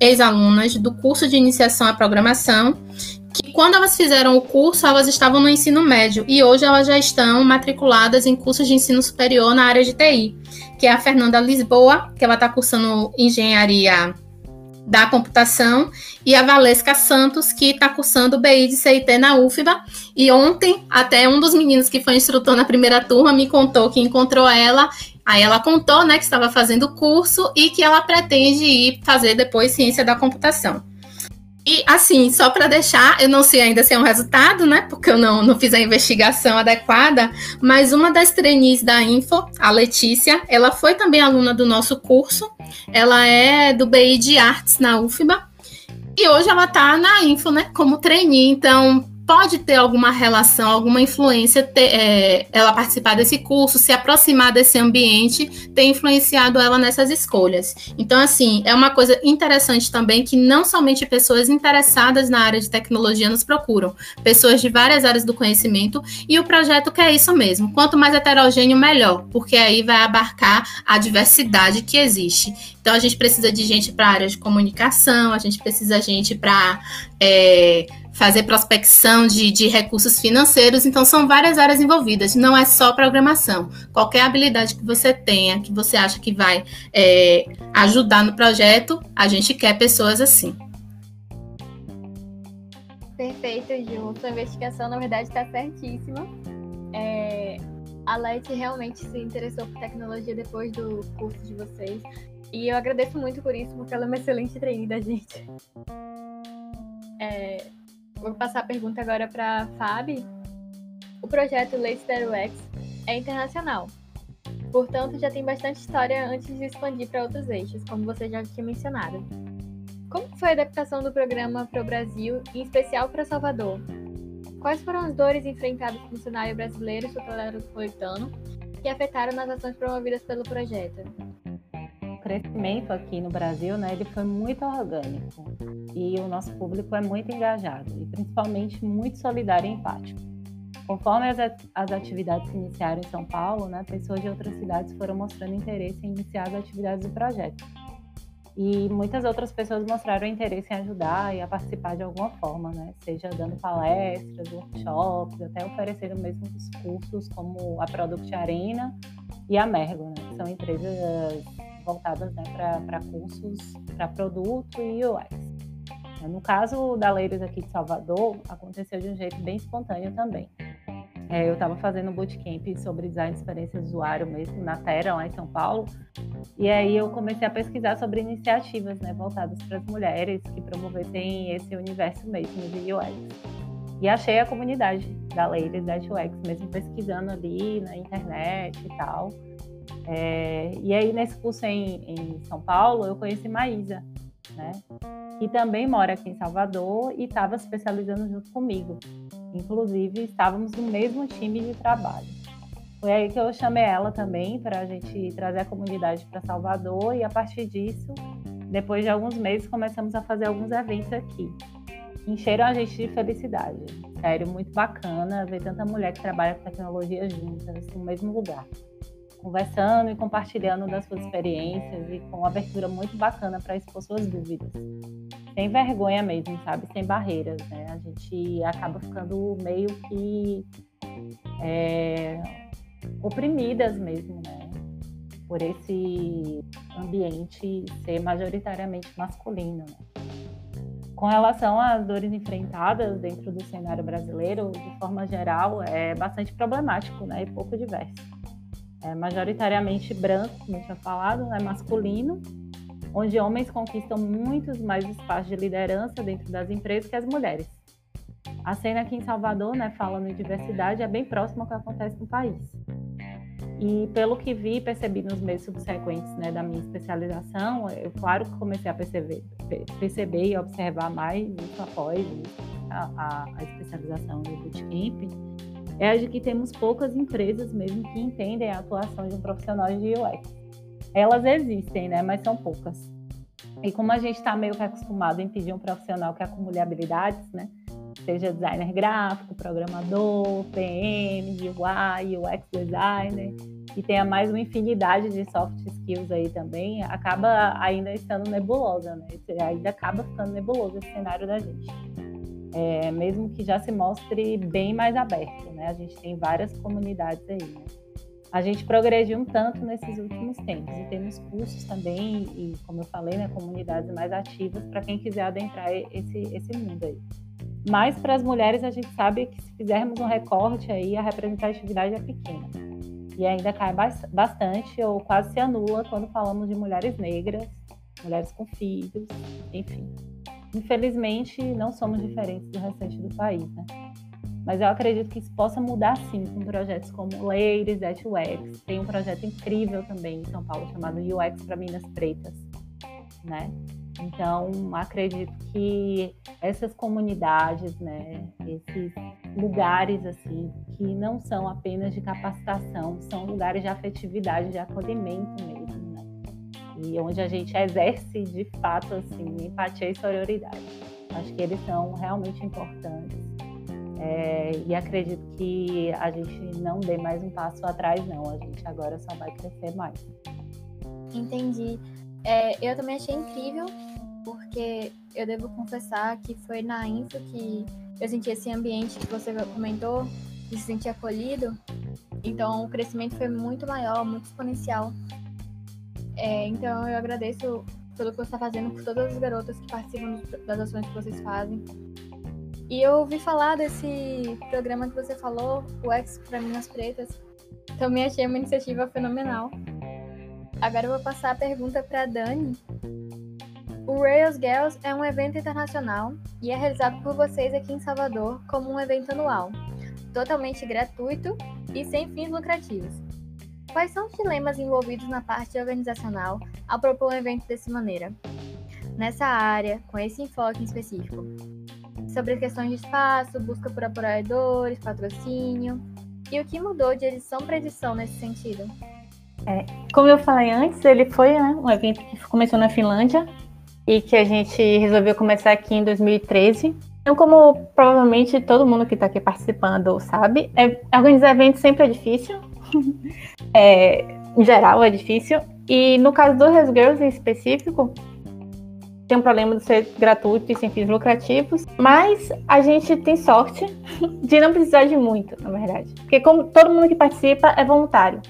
ex-alunas do curso de iniciação à programação que quando elas fizeram o curso, elas estavam no ensino médio e hoje elas já estão matriculadas em cursos de ensino superior na área de TI, que é a Fernanda Lisboa, que ela está cursando engenharia da computação, e a Valesca Santos, que está cursando BI de CIT na UFBA. E ontem, até um dos meninos que foi instrutor na primeira turma me contou que encontrou ela. Aí ela contou, né, que estava fazendo o curso e que ela pretende ir fazer depois ciência da computação. E assim, só para deixar, eu não sei ainda se é um resultado, né? Porque eu não, não fiz a investigação adequada, mas uma das trainees da Info, a Letícia, ela foi também aluna do nosso curso. Ela é do BI de Artes na UFBA. E hoje ela está na Info, né? Como trainee. Então, pode ter alguma relação, alguma influência, ter, é, ela participar desse curso, se aproximar desse ambiente, ter influenciado ela nessas escolhas. Então, assim, é uma coisa interessante também que não somente pessoas interessadas na área de tecnologia nos procuram, pessoas de várias áreas do conhecimento, e o projeto quer isso mesmo. Quanto mais heterogêneo, melhor, porque aí vai abarcar a diversidade que existe. Então, a gente precisa de gente para área de comunicação, a gente precisa de gente para. É, fazer prospecção de, de recursos financeiros, então são várias áreas envolvidas, não é só programação. Qualquer habilidade que você tenha, que você acha que vai é, ajudar no projeto, a gente quer pessoas assim. Perfeito, Ju. Sua investigação, na verdade, está certíssima. É, a Leti realmente se interessou por tecnologia depois do curso de vocês. E eu agradeço muito por isso, porque ela é uma excelente trainee da gente. É, Vou passar a pergunta agora para a Fabi. O projeto Late UX é internacional. Portanto, já tem bastante história antes de expandir para outros eixos, como você já tinha mencionado. Como foi a adaptação do programa para o Brasil, em especial para Salvador? Quais foram as dores enfrentadas pelo cenário brasileiro e soteropolitano que afetaram nas ações promovidas pelo projeto? Crescimento aqui no Brasil, né, ele foi muito orgânico e o nosso público é muito engajado e principalmente muito solidário e empático. Conforme as, atividades se iniciaram em São Paulo, né, pessoas de outras cidades foram mostrando interesse em iniciar as atividades do projeto. E muitas outras pessoas mostraram interesse em ajudar e a participar de alguma forma, né? seja dando palestras, workshops, até oferecendo mesmo os cursos como a Product Arena e a Mergo, né? que são empresas voltadas né, para cursos para produto e UX. No caso da Leiros aqui de Salvador, aconteceu de um jeito bem espontâneo também. É, eu estava fazendo um bootcamp sobre design de experiência do usuário mesmo, na Terra, lá em São Paulo. E aí eu comecei a pesquisar sobre iniciativas né, voltadas para as mulheres que promovessem esse universo mesmo de UX. E achei a comunidade da Ladies da UX, mesmo pesquisando ali na internet e tal. É, e aí nesse curso em, em São Paulo, eu conheci Maísa, né? Que também mora aqui em Salvador e estava especializando junto comigo. Inclusive, estávamos no mesmo time de trabalho. Foi aí que eu chamei ela também para a gente trazer a comunidade para Salvador e a partir disso, depois de alguns meses, começamos a fazer alguns eventos aqui. Encheram a gente de felicidade. Sério, muito bacana ver tanta mulher que trabalha com tecnologia juntas no mesmo lugar. Conversando e compartilhando das suas experiências e com uma abertura muito bacana para expor suas dúvidas sem vergonha mesmo, sabe? Sem barreiras, né? A gente acaba ficando meio que é, oprimidas mesmo, né? Por esse ambiente ser majoritariamente masculino. Né? Com relação às dores enfrentadas dentro do cenário brasileiro, de forma geral, é bastante problemático, né? E pouco diverso. É majoritariamente branco, como eu tinha falado, né? Masculino onde homens conquistam muitos mais espaços de liderança dentro das empresas que as mulheres. A cena aqui em Salvador, né, falando em diversidade, é bem próxima ao que acontece no país. E pelo que vi e percebi nos meses subsequentes né, da minha especialização, eu claro que comecei a perceber, perceber e observar mais isso após a, a, a especialização no bootcamp, é a de que temos poucas empresas mesmo que entendem a atuação de um profissional de UX elas existem, né? Mas são poucas. E como a gente está meio que acostumado em pedir um profissional que acumule habilidades, né? Seja designer gráfico, programador, PM, UI, UX designer, e tenha mais uma infinidade de soft skills aí também, acaba ainda estando nebulosa, né? Ainda acaba ficando nebuloso esse cenário da gente. É, mesmo que já se mostre bem mais aberto, né? A gente tem várias comunidades aí, né? a gente progrediu um tanto nesses últimos tempos e temos cursos também e, como eu falei, né, comunidades mais ativas para quem quiser adentrar esse, esse mundo aí. Mas para as mulheres a gente sabe que se fizermos um recorte aí a representatividade é pequena e ainda cai bastante ou quase se anula quando falamos de mulheres negras, mulheres com filhos, enfim. Infelizmente não somos diferentes do restante do país, né? Mas eu acredito que isso possa mudar sim com projetos como Ladies at UX. Tem um projeto incrível também em São Paulo chamado UX para Minas Pretas, né? Então, acredito que essas comunidades, né, esses lugares assim, que não são apenas de capacitação, são lugares de afetividade, de acolhimento mesmo? E onde a gente exerce de fato assim, empatia e sororidade. Acho que eles são realmente importantes é, e acredito que a gente não dê mais um passo atrás, não. A gente agora só vai crescer mais. Entendi. É, eu também achei incrível, porque eu devo confessar que foi na Info que eu senti esse ambiente que você comentou, de se sentir acolhido. Então, o crescimento foi muito maior, muito exponencial. É, então, eu agradeço pelo que você está fazendo por todas as garotas que participam das ações que vocês fazem. E eu ouvi falar desse programa que você falou, o X para Minas Pretas. Também achei uma iniciativa fenomenal. Agora eu vou passar a pergunta para Dani. O Rails Girls é um evento internacional e é realizado por vocês aqui em Salvador como um evento anual, totalmente gratuito e sem fins lucrativos. Quais são os dilemas envolvidos na parte organizacional ao propor um evento dessa maneira? Nessa área, com esse enfoque em específico sobre questões de espaço, busca por apoiadores, patrocínio. E o que mudou de edição para edição nesse sentido? É, como eu falei antes, ele foi né, um evento que começou na Finlândia e que a gente resolveu começar aqui em 2013. Então, como provavelmente todo mundo que está aqui participando sabe, é, organizar eventos sempre é difícil. É, em geral é difícil. E no caso do Res Girls em específico, tem um problema de ser gratuito e sem fins lucrativos, mas a gente tem sorte de não precisar de muito, na verdade. Porque como todo mundo que participa é voluntário.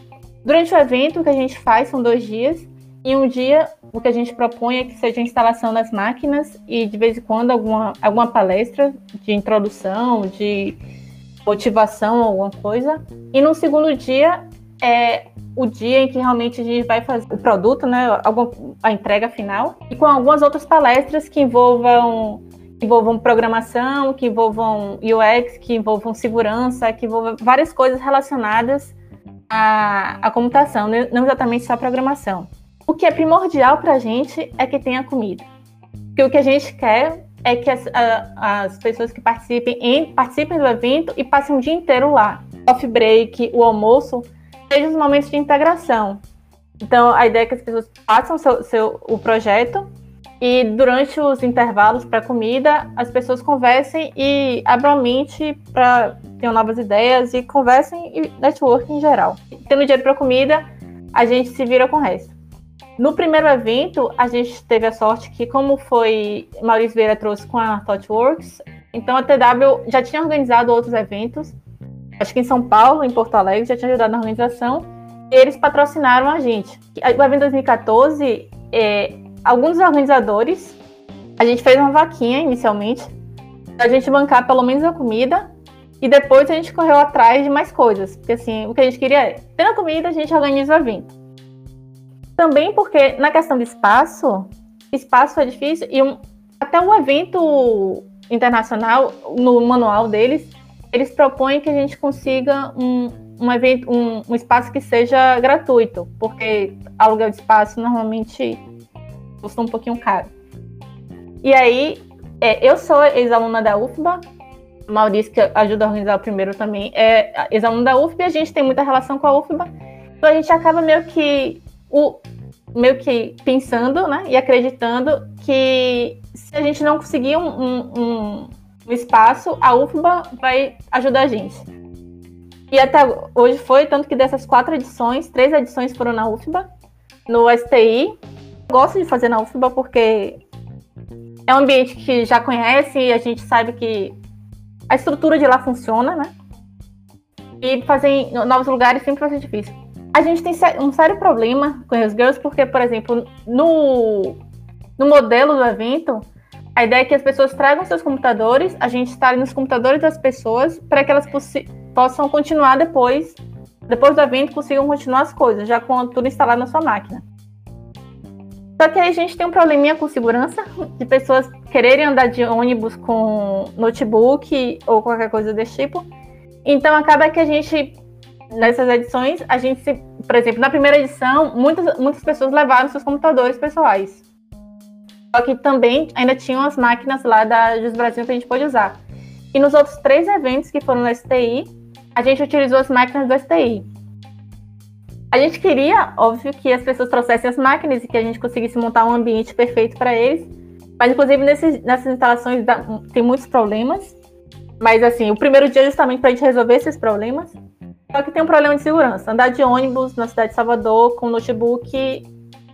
Durante o evento, o que a gente faz são dois dias, e um dia o que a gente propõe é que seja a instalação das máquinas e de vez em quando alguma, alguma palestra de introdução, de motivação, alguma coisa. E no segundo dia é o dia em que realmente a gente vai fazer o produto, né, a entrega final, e com algumas outras palestras que envolvam que envolvam programação, que envolvam UX, que envolvam segurança, que envolvam várias coisas relacionadas à, à computação, né, não exatamente só a programação. O que é primordial para a gente é que tenha comida. Porque o que a gente quer é que as, as pessoas que participem, em, participem do evento e passem o dia inteiro lá. Off break, o almoço, sejam os momentos de integração. Então, a ideia é que as pessoas façam seu, seu, o projeto e durante os intervalos para comida, as pessoas conversem e abram a mente para ter novas ideias e conversem e networking em geral. Tendo dinheiro para comida, a gente se vira com o resto. No primeiro evento, a gente teve a sorte que, como foi Maurício Vieira trouxe com a ThoughtWorks, então a TW já tinha organizado outros eventos acho que em São Paulo, em Porto Alegre, já tinha ajudado na organização, e eles patrocinaram a gente. O evento 2014, é, alguns organizadores, a gente fez uma vaquinha inicialmente, a gente bancar pelo menos a comida, e depois a gente correu atrás de mais coisas, porque assim, o que a gente queria é, tendo a comida, a gente organiza o evento. Também porque na questão de espaço, espaço é difícil, e um, até o evento internacional, no manual deles, eles propõem que a gente consiga um, um evento, um, um espaço que seja gratuito, porque aluguel de espaço normalmente custa um pouquinho caro. E aí, é, eu sou ex-aluna da UFBA, Maurício, que ajuda a organizar o primeiro também, é ex-aluno da UFBA a gente tem muita relação com a UFBA. Então a gente acaba meio que, o, meio que pensando né, e acreditando que se a gente não conseguir um, um, o espaço, a UFBA vai ajudar a gente. E até hoje foi, tanto que dessas quatro edições, três edições foram na UFBA, no STI. Gosto de fazer na UFBA porque é um ambiente que já conhece e a gente sabe que a estrutura de lá funciona, né? E fazer em novos lugares sempre vai ser difícil. A gente tem um sério problema com os girls porque, por exemplo, no, no modelo do evento, a ideia é que as pessoas tragam seus computadores, a gente está nos computadores das pessoas para que elas possam continuar depois, depois do evento, consigam continuar as coisas, já com tudo instalado na sua máquina. Só que aí a gente tem um probleminha com segurança, de pessoas quererem andar de ônibus com notebook ou qualquer coisa desse tipo. Então acaba que a gente, nessas edições, a gente, por exemplo, na primeira edição, muitas, muitas pessoas levaram seus computadores pessoais. Só que também ainda tinham as máquinas lá da Jus Brasil que a gente pôde usar. E nos outros três eventos que foram no STI, a gente utilizou as máquinas do STI. A gente queria, óbvio, que as pessoas trouxessem as máquinas e que a gente conseguisse montar um ambiente perfeito para eles. Mas, inclusive, nesses, nessas instalações tem muitos problemas. Mas, assim, o primeiro dia é justamente para a gente resolver esses problemas. Só que tem um problema de segurança. Andar de ônibus na cidade de Salvador com notebook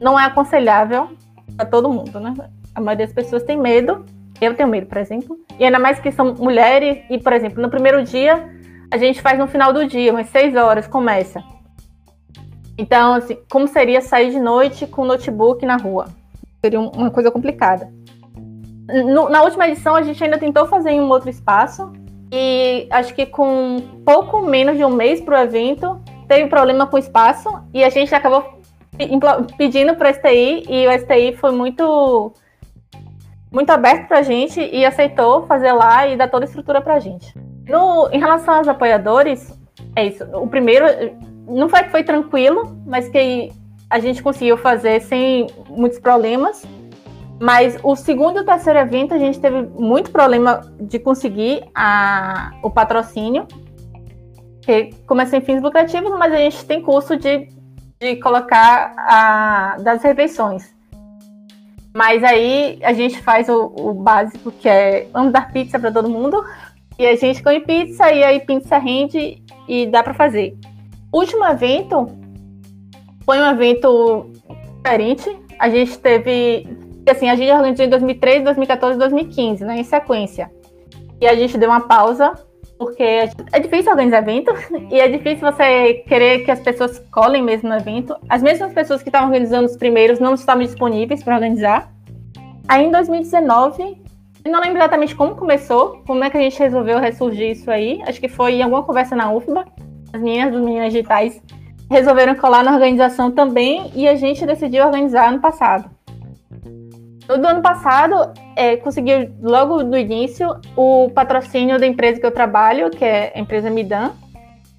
não é aconselhável para todo mundo, né? A maioria das pessoas tem medo. Eu tenho medo, por exemplo. E ainda mais que são mulheres. E, por exemplo, no primeiro dia, a gente faz no final do dia, umas seis horas, começa. Então, assim, como seria sair de noite com notebook na rua? Seria uma coisa complicada. No, na última edição, a gente ainda tentou fazer em um outro espaço. E acho que com pouco menos de um mês para o evento, teve problema com o espaço. E a gente acabou pedindo para o STI e o STI foi muito muito aberto para a gente e aceitou fazer lá e dar toda a estrutura para a gente. No, em relação aos apoiadores, é isso. O primeiro não foi que foi tranquilo, mas que a gente conseguiu fazer sem muitos problemas. Mas o segundo e o terceiro evento a gente teve muito problema de conseguir a, o patrocínio, que começou em fins lucrativos, mas a gente tem custo de de colocar a, das refeições. Mas aí a gente faz o, o básico, que é vamos dar pizza para todo mundo. E a gente come pizza e aí pizza rende e dá para fazer. Último evento foi um evento diferente. A gente teve, assim, a gente organizou em 2013, 2014 e 2015, né, em sequência. E a gente deu uma pausa porque é difícil organizar evento <laughs> e é difícil você querer que as pessoas colhem mesmo no evento. As mesmas pessoas que estavam organizando os primeiros não estavam disponíveis para organizar. Aí em 2019, eu não lembro exatamente como começou, como é que a gente resolveu ressurgir isso aí. Acho que foi em alguma conversa na UFBA. As meninas dos Meninas Digitais resolveram colar na organização também e a gente decidiu organizar ano passado. Do ano passado, é, consegui logo no início o patrocínio da empresa que eu trabalho, que é a empresa Midan,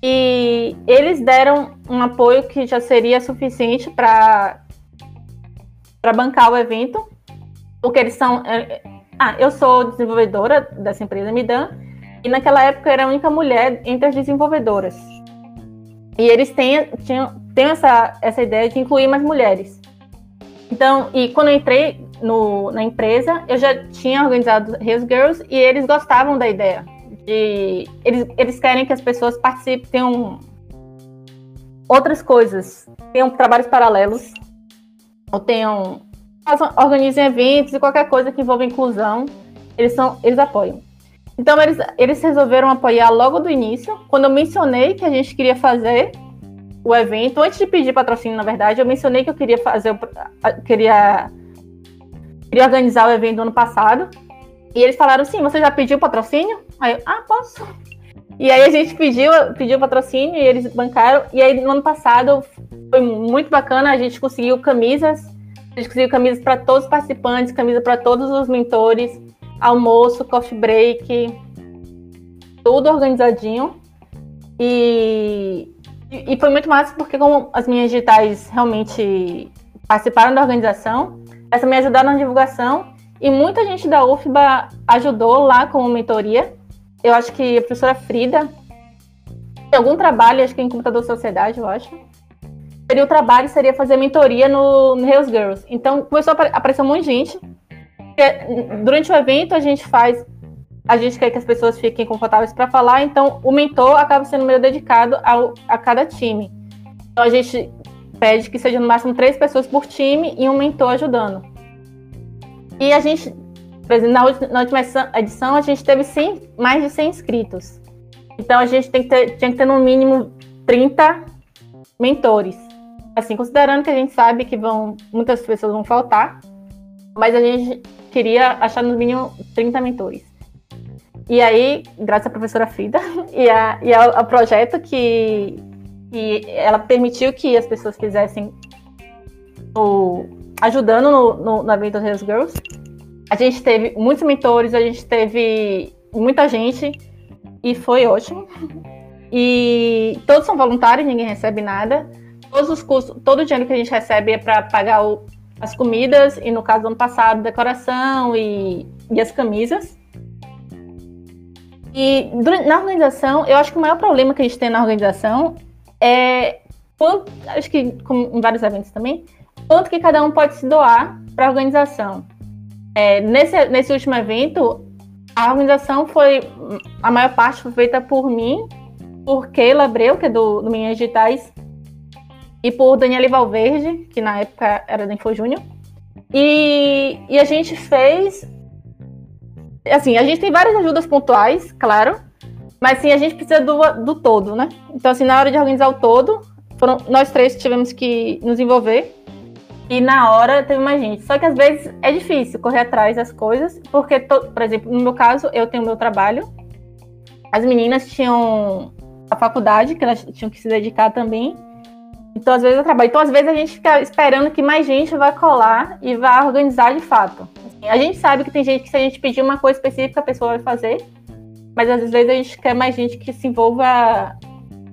e eles deram um apoio que já seria suficiente para para bancar o evento, porque eles são. É, ah, eu sou desenvolvedora dessa empresa Midan, e naquela época eu era a única mulher entre as desenvolvedoras. E eles têm, tinham, têm essa, essa ideia de incluir mais mulheres. Então, e quando eu entrei no, na empresa, eu já tinha organizado Heels Girls e eles gostavam da ideia. De, eles, eles querem que as pessoas participem, tenham outras coisas, tenham trabalhos paralelos, ou tenham. organizem eventos e qualquer coisa que envolva inclusão, eles, são, eles apoiam. Então, eles, eles resolveram apoiar logo do início. Quando eu mencionei que a gente queria fazer o evento, antes de pedir patrocínio, na verdade, eu mencionei que eu queria fazer, queria, queria organizar o evento do ano passado. E eles falaram, sim, você já pediu patrocínio? Aí eu, ah, posso. E aí a gente pediu, pediu patrocínio e eles bancaram. E aí no ano passado foi muito bacana, a gente conseguiu camisas, a gente conseguiu camisas para todos os participantes, camisa para todos os mentores, almoço, coffee break, tudo organizadinho. E e, foi muito massa porque como as minhas digitais realmente participaram da organização, essa me ajudaram na divulgação e muita gente da UFBA ajudou lá com mentoria. Eu acho que a professora Frida algum trabalho, acho que em computador sociedade, eu acho. Seria o trabalho, seria fazer mentoria no, no Girls. Então começou a aparecer um monte de gente. Durante o evento a gente faz a gente quer que as pessoas fiquem confortáveis para falar, então o mentor acaba sendo meio dedicado ao, a cada time. Então a gente pede que seja no máximo três pessoas por time e um mentor ajudando. E a gente, na última edição, a gente teve 100, mais de 100 inscritos. Então a gente tem que ter, tinha que ter no mínimo 30 mentores. Assim, considerando que a gente sabe que vão, muitas pessoas vão faltar, mas a gente queria achar no mínimo 30 mentores. E aí, graças à professora Frida <laughs> e, a, e ao, ao projeto que, que ela permitiu que as pessoas fizessem o, ajudando no, no, no evento das Girls, a gente teve muitos mentores, a gente teve muita gente e foi ótimo. E todos são voluntários, ninguém recebe nada. Todos os custos, todo o dinheiro que a gente recebe é para pagar o, as comidas e no caso do ano passado, decoração e, e as camisas. E na organização, eu acho que o maior problema que a gente tem na organização é quanto, acho que em vários eventos também, quanto que cada um pode se doar para a organização. É, nesse, nesse último evento, a organização foi, a maior parte foi feita por mim, por Keila Abreu, que é do, do Minhas Digitais, e por Daniela Valverde, que na época era da Info Júnior. E, e a gente fez assim, a gente tem várias ajudas pontuais, claro, mas sim, a gente precisa do, do todo, né? Então, assim, na hora de organizar o todo, foram nós três tivemos que nos envolver. E na hora teve mais gente. Só que às vezes é difícil correr atrás das coisas, porque, to, por exemplo, no meu caso, eu tenho meu trabalho. As meninas tinham a faculdade, que elas tinham que se dedicar também. Então, às vezes eu trabalho. Então, às vezes a gente fica esperando que mais gente vai colar e vai organizar de fato. A gente sabe que tem gente que se a gente pedir uma coisa específica, a pessoa vai fazer. Mas às vezes a gente quer mais gente que se envolva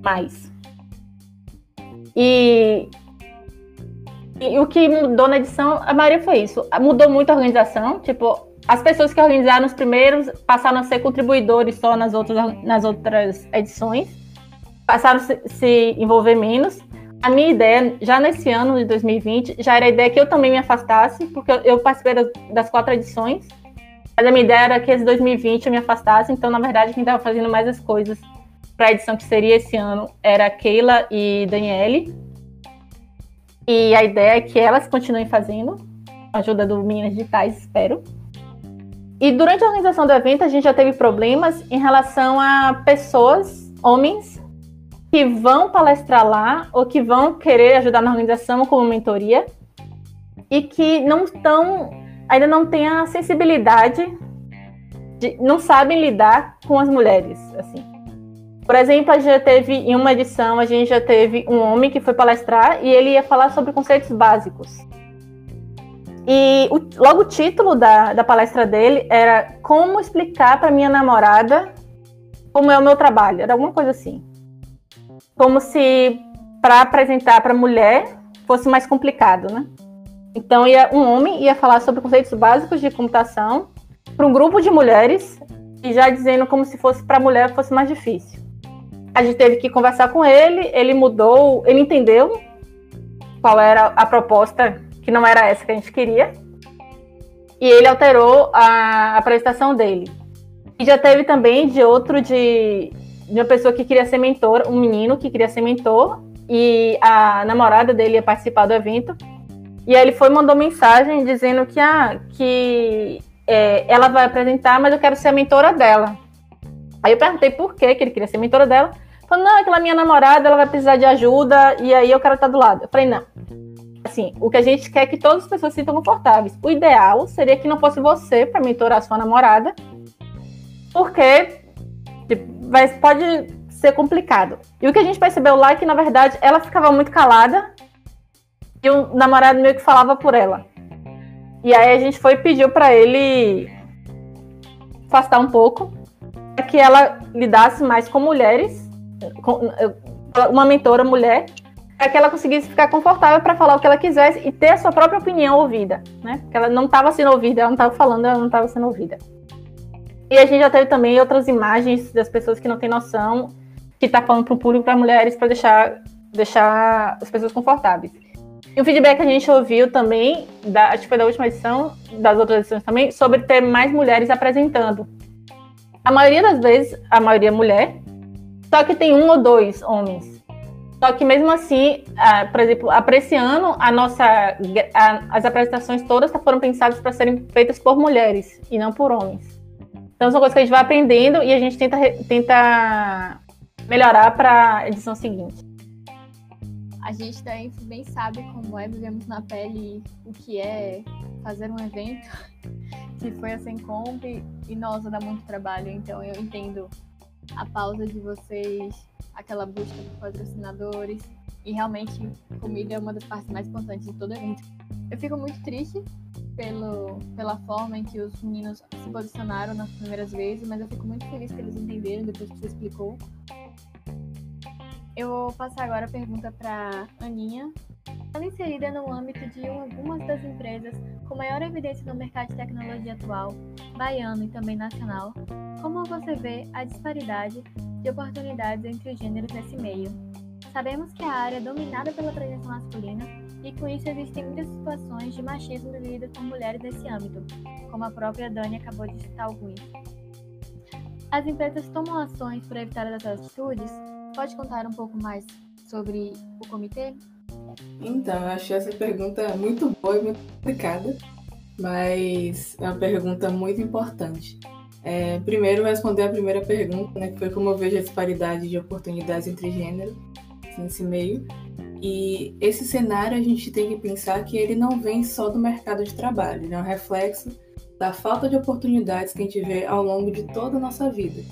mais. E, e o que mudou na edição, a maioria foi isso. Mudou muito a organização. Tipo, as pessoas que organizaram os primeiros passaram a ser contribuidores só nas outras, nas outras edições. Passaram a se, se envolver menos. a minha ideia, já nesse ano de 2020, já era a ideia que eu também me afastasse, porque eu participei das, das quatro edições, mas a minha ideia era que esse 2020 eu me afastasse, então, na verdade, quem estava fazendo mais as coisas para a edição que seria esse ano era Keila e Daniele. E a ideia é que elas continuem fazendo, com a ajuda do Minas Digitais, espero. E durante a organização do evento, a gente já teve problemas em relação a pessoas, homens, que vão palestrar lá ou que vão querer ajudar na organização como mentoria e que não estão, ainda não têm a sensibilidade, de, não sabem lidar com as mulheres, assim. Por exemplo, a gente já teve, em uma edição, a gente já teve um homem que foi palestrar e ele ia falar sobre conceitos básicos. E o, logo o título da, da palestra dele era Como explicar para minha namorada como é o meu trabalho. Era alguma coisa assim. Como se para apresentar para mulher fosse mais complicado, né? Então ia, um homem ia falar sobre conceitos básicos de computação para um grupo de mulheres e já dizendo como se fosse para mulher fosse mais difícil. A gente teve que conversar com ele, ele mudou, ele entendeu qual era a proposta que não era essa que a gente queria. E ele alterou a apresentação dele. E já teve também de outro de, de uma pessoa que queria ser mentor, um menino que queria ser mentor, e a namorada dele ia participar do evento. E aí ele foi mandou mensagem dizendo que, ah, que é, ela vai apresentar, mas eu quero ser a mentora dela. Aí eu perguntei por que, ele queria ser mentora dela. Falou, não, aquela minha namorada, ela vai precisar de ajuda, e aí eu quero estar do lado. Eu falei, não, assim, o que a gente quer é que todas as pessoas se sintam confortáveis. O ideal seria que não fosse você para mentorar sua namorada, porque tipo, vai, pode ser complicado. E o que a gente percebeu lá é que, na verdade, ela ficava muito calada e o namorado meio que falava por ela. E aí a gente foi e pediu para ele afastar um pouco, para que ela lidasse mais com mulheres, com uma mentora mulher, para que ela conseguisse ficar confortável para falar o que ela quisesse e ter a sua própria opinião ouvida, né? Porque ela não estava sendo ouvida, ela não estava falando, ela não estava sendo ouvida. E a gente já teve também outras imagens das pessoas que não têm noção, que está falando para o público, para mulheres, para deixar, deixar as pessoas confortáveis. E o feedback que a gente ouviu também, da, acho que foi da última edição, das outras edições também, sobre ter mais mulheres apresentando. A maioria das vezes, a maioria é mulher, só que tem um ou dois homens. Só que mesmo assim, por exemplo, ano, a nossa, a, as apresentações todas foram pensadas para serem feitas por mulheres e não por homens. Então são coisas que a gente vai aprendendo e a gente tenta, tenta melhorar para a edição seguinte. A gente também bem sabe como é, vivemos na pele o que é fazer um evento, <laughs> que foi a Sencomp, e nossa, dá muito trabalho, então eu entendo a pausa de vocês aquela busca por patrocinadores. E realmente, comida é uma das partes mais importantes de todo evento. Eu fico muito triste pelo, pela forma em que os meninos se posicionaram nas primeiras vezes, mas eu fico muito feliz que eles entenderam depois que você explicou. Eu vou passar agora a pergunta para Aninha. Ela é inserida no âmbito de algumas das empresas com maior evidência no mercado de tecnologia atual, baiano e também nacional, como você vê a disparidade de oportunidades entre os gêneros nesse meio? Sabemos que a área é dominada pela presença masculina e com isso existem muitas situações de machismo vividas por mulheres nesse âmbito, como a própria Dani acabou de citar alguns. As empresas tomam ações para evitar essas atitudes? Pode contar um pouco mais sobre o comitê? Então, eu achei essa pergunta muito boa e muito complicada, mas é uma pergunta muito importante. É, primeiro, responder a primeira pergunta, né, que foi como eu vejo a disparidade de oportunidades entre gêneros nesse meio. E esse cenário a gente tem que pensar que ele não vem só do mercado de trabalho, ele é um reflexo da falta de oportunidades que a gente vê ao longo de toda a nossa vida.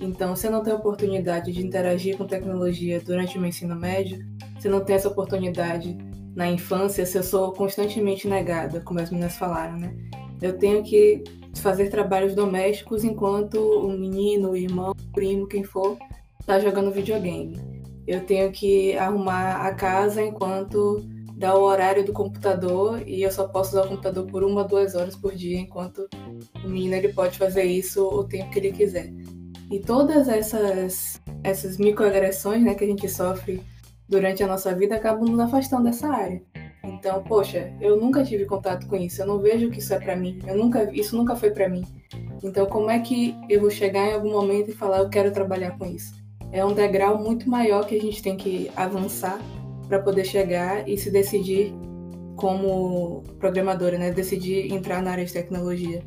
Então, você não tem oportunidade de interagir com tecnologia durante o ensino médio, você não tem essa oportunidade na infância, se eu sou constantemente negada, como as meninas falaram, né? Eu tenho que fazer trabalhos domésticos enquanto o menino, o irmão, o primo, quem for, está jogando videogame. Eu tenho que arrumar a casa enquanto dá o horário do computador e eu só posso usar o computador por uma, duas horas por dia, enquanto o menino ele pode fazer isso o tempo que ele quiser. E todas essas, essas microagressões né, que a gente sofre durante a nossa vida acabam nos afastando dessa área. Então, poxa, eu nunca tive contato com isso, eu não vejo que isso é para mim, eu nunca, isso nunca foi para mim. Então, como é que eu vou chegar em algum momento e falar eu quero trabalhar com isso? É um degrau muito maior que a gente tem que avançar para poder chegar e se decidir como programadora, né? Decidir entrar na área de tecnologia.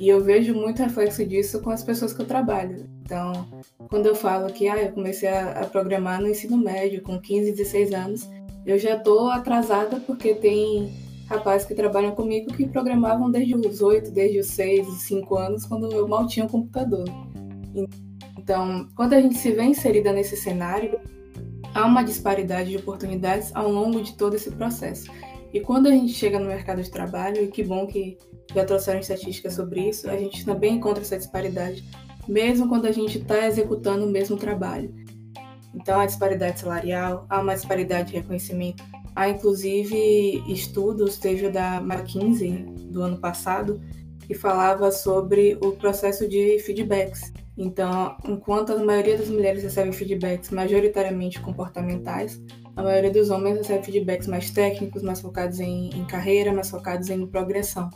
E eu vejo muito reflexo disso com as pessoas que eu trabalho. Então, quando eu falo que ah, eu comecei a, a programar no ensino médio com 15, 16 anos, eu já estou atrasada porque tem rapazes que trabalham comigo que programavam desde os 8, desde os 6, os 5 anos, quando eu mal tinha um computador. Então, quando a gente se vê inserida nesse cenário, há uma disparidade de oportunidades ao longo de todo esse processo. E quando a gente chega no mercado de trabalho, e que bom que já trouxeram estatísticas sobre isso, a gente também encontra essa disparidade, mesmo quando a gente está executando o mesmo trabalho. Então, há disparidade salarial, há uma disparidade de reconhecimento. Há, inclusive, estudos, teve o da McKinsey, do ano passado, que falava sobre o processo de feedbacks. Então, enquanto a maioria das mulheres recebe feedbacks majoritariamente comportamentais, a maioria dos homens recebe feedbacks mais técnicos, mais focados em, em carreira, mais focados em progressão.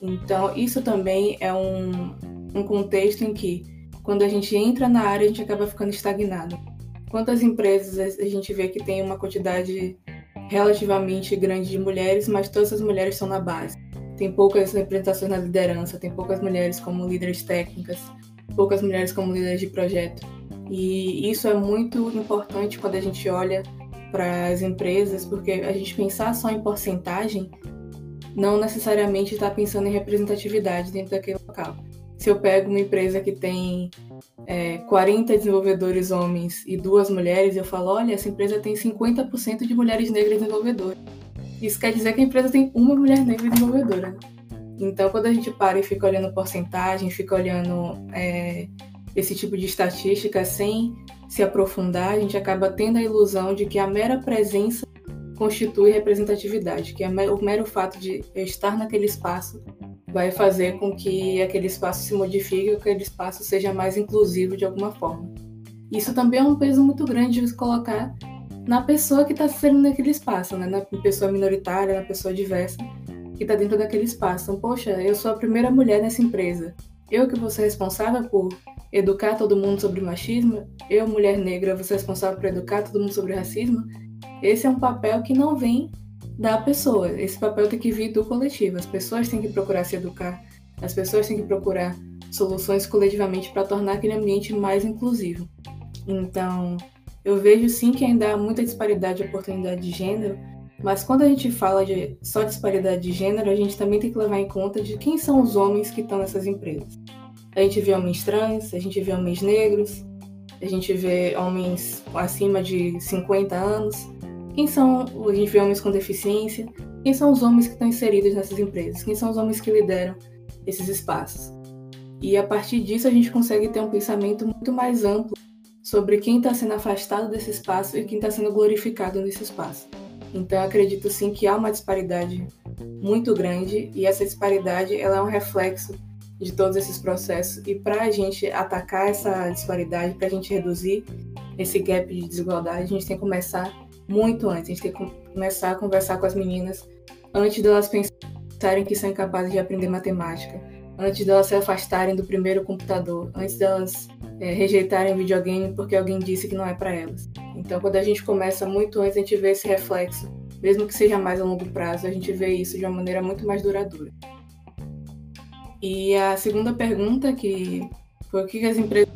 Então, isso também é um, um contexto em que, quando a gente entra na área, a gente acaba ficando estagnado. Quantas empresas a gente vê que tem uma quantidade relativamente grande de mulheres, mas todas as mulheres estão na base. Tem poucas representações na liderança, tem poucas mulheres como líderes técnicas, poucas mulheres como líderes de projeto. E isso é muito importante quando a gente olha para as empresas, porque a gente pensar só em porcentagem não necessariamente está pensando em representatividade dentro daquele local. Se eu pego uma empresa que tem é, 40 desenvolvedores homens e duas mulheres, eu falo, olha, essa empresa tem 50% de mulheres negras desenvolvedoras. Isso quer dizer que a empresa tem uma mulher negra desenvolvedora. Então, quando a gente para e fica olhando porcentagem, fica olhando é, esse tipo de estatística sem se aprofundar, a gente acaba tendo a ilusão de que a mera presença constitui representatividade, que o mero fato de estar naquele espaço vai fazer com que aquele espaço se modifique, ou que aquele espaço seja mais inclusivo de alguma forma. Isso também é um peso muito grande de colocar na pessoa que está sendo naquele espaço, né? na pessoa minoritária, na pessoa diversa que está dentro daquele espaço. Então, poxa, eu sou a primeira mulher nessa empresa. Eu que vou ser responsável por educar todo mundo sobre machismo, eu, mulher negra, vou ser responsável por educar todo mundo sobre racismo. Esse é um papel que não vem da pessoa. Esse papel tem que vir do coletivo. As pessoas têm que procurar se educar, as pessoas têm que procurar soluções coletivamente para tornar aquele ambiente mais inclusivo. Então, eu vejo sim que ainda há muita disparidade de oportunidade de gênero, mas quando a gente fala de só disparidade de gênero, a gente também tem que levar em conta de quem são os homens que estão nessas empresas. A gente vê homens trans, a gente vê homens negros, a gente vê homens acima de 50 anos. Quem são, a gente vê homens com deficiência. Quem são os homens que estão inseridos nessas empresas? Quem são os homens que lideram esses espaços? E a partir disso a gente consegue ter um pensamento muito mais amplo sobre quem está sendo afastado desse espaço e quem está sendo glorificado nesse espaço. Então, acredito sim que há uma disparidade muito grande e essa disparidade ela é um reflexo de todos esses processos. E para a gente atacar essa disparidade, para a gente reduzir esse gap de desigualdade, a gente tem que começar muito antes. A gente tem que começar a conversar com as meninas antes delas pensarem que são incapazes de aprender matemática, antes delas se afastarem do primeiro computador, antes delas é, rejeitarem o videogame porque alguém disse que não é para elas. Então, quando a gente começa muito antes, a gente vê esse reflexo, mesmo que seja mais a longo prazo, a gente vê isso de uma maneira muito mais duradoura. E a segunda pergunta, que foi o que as empresas,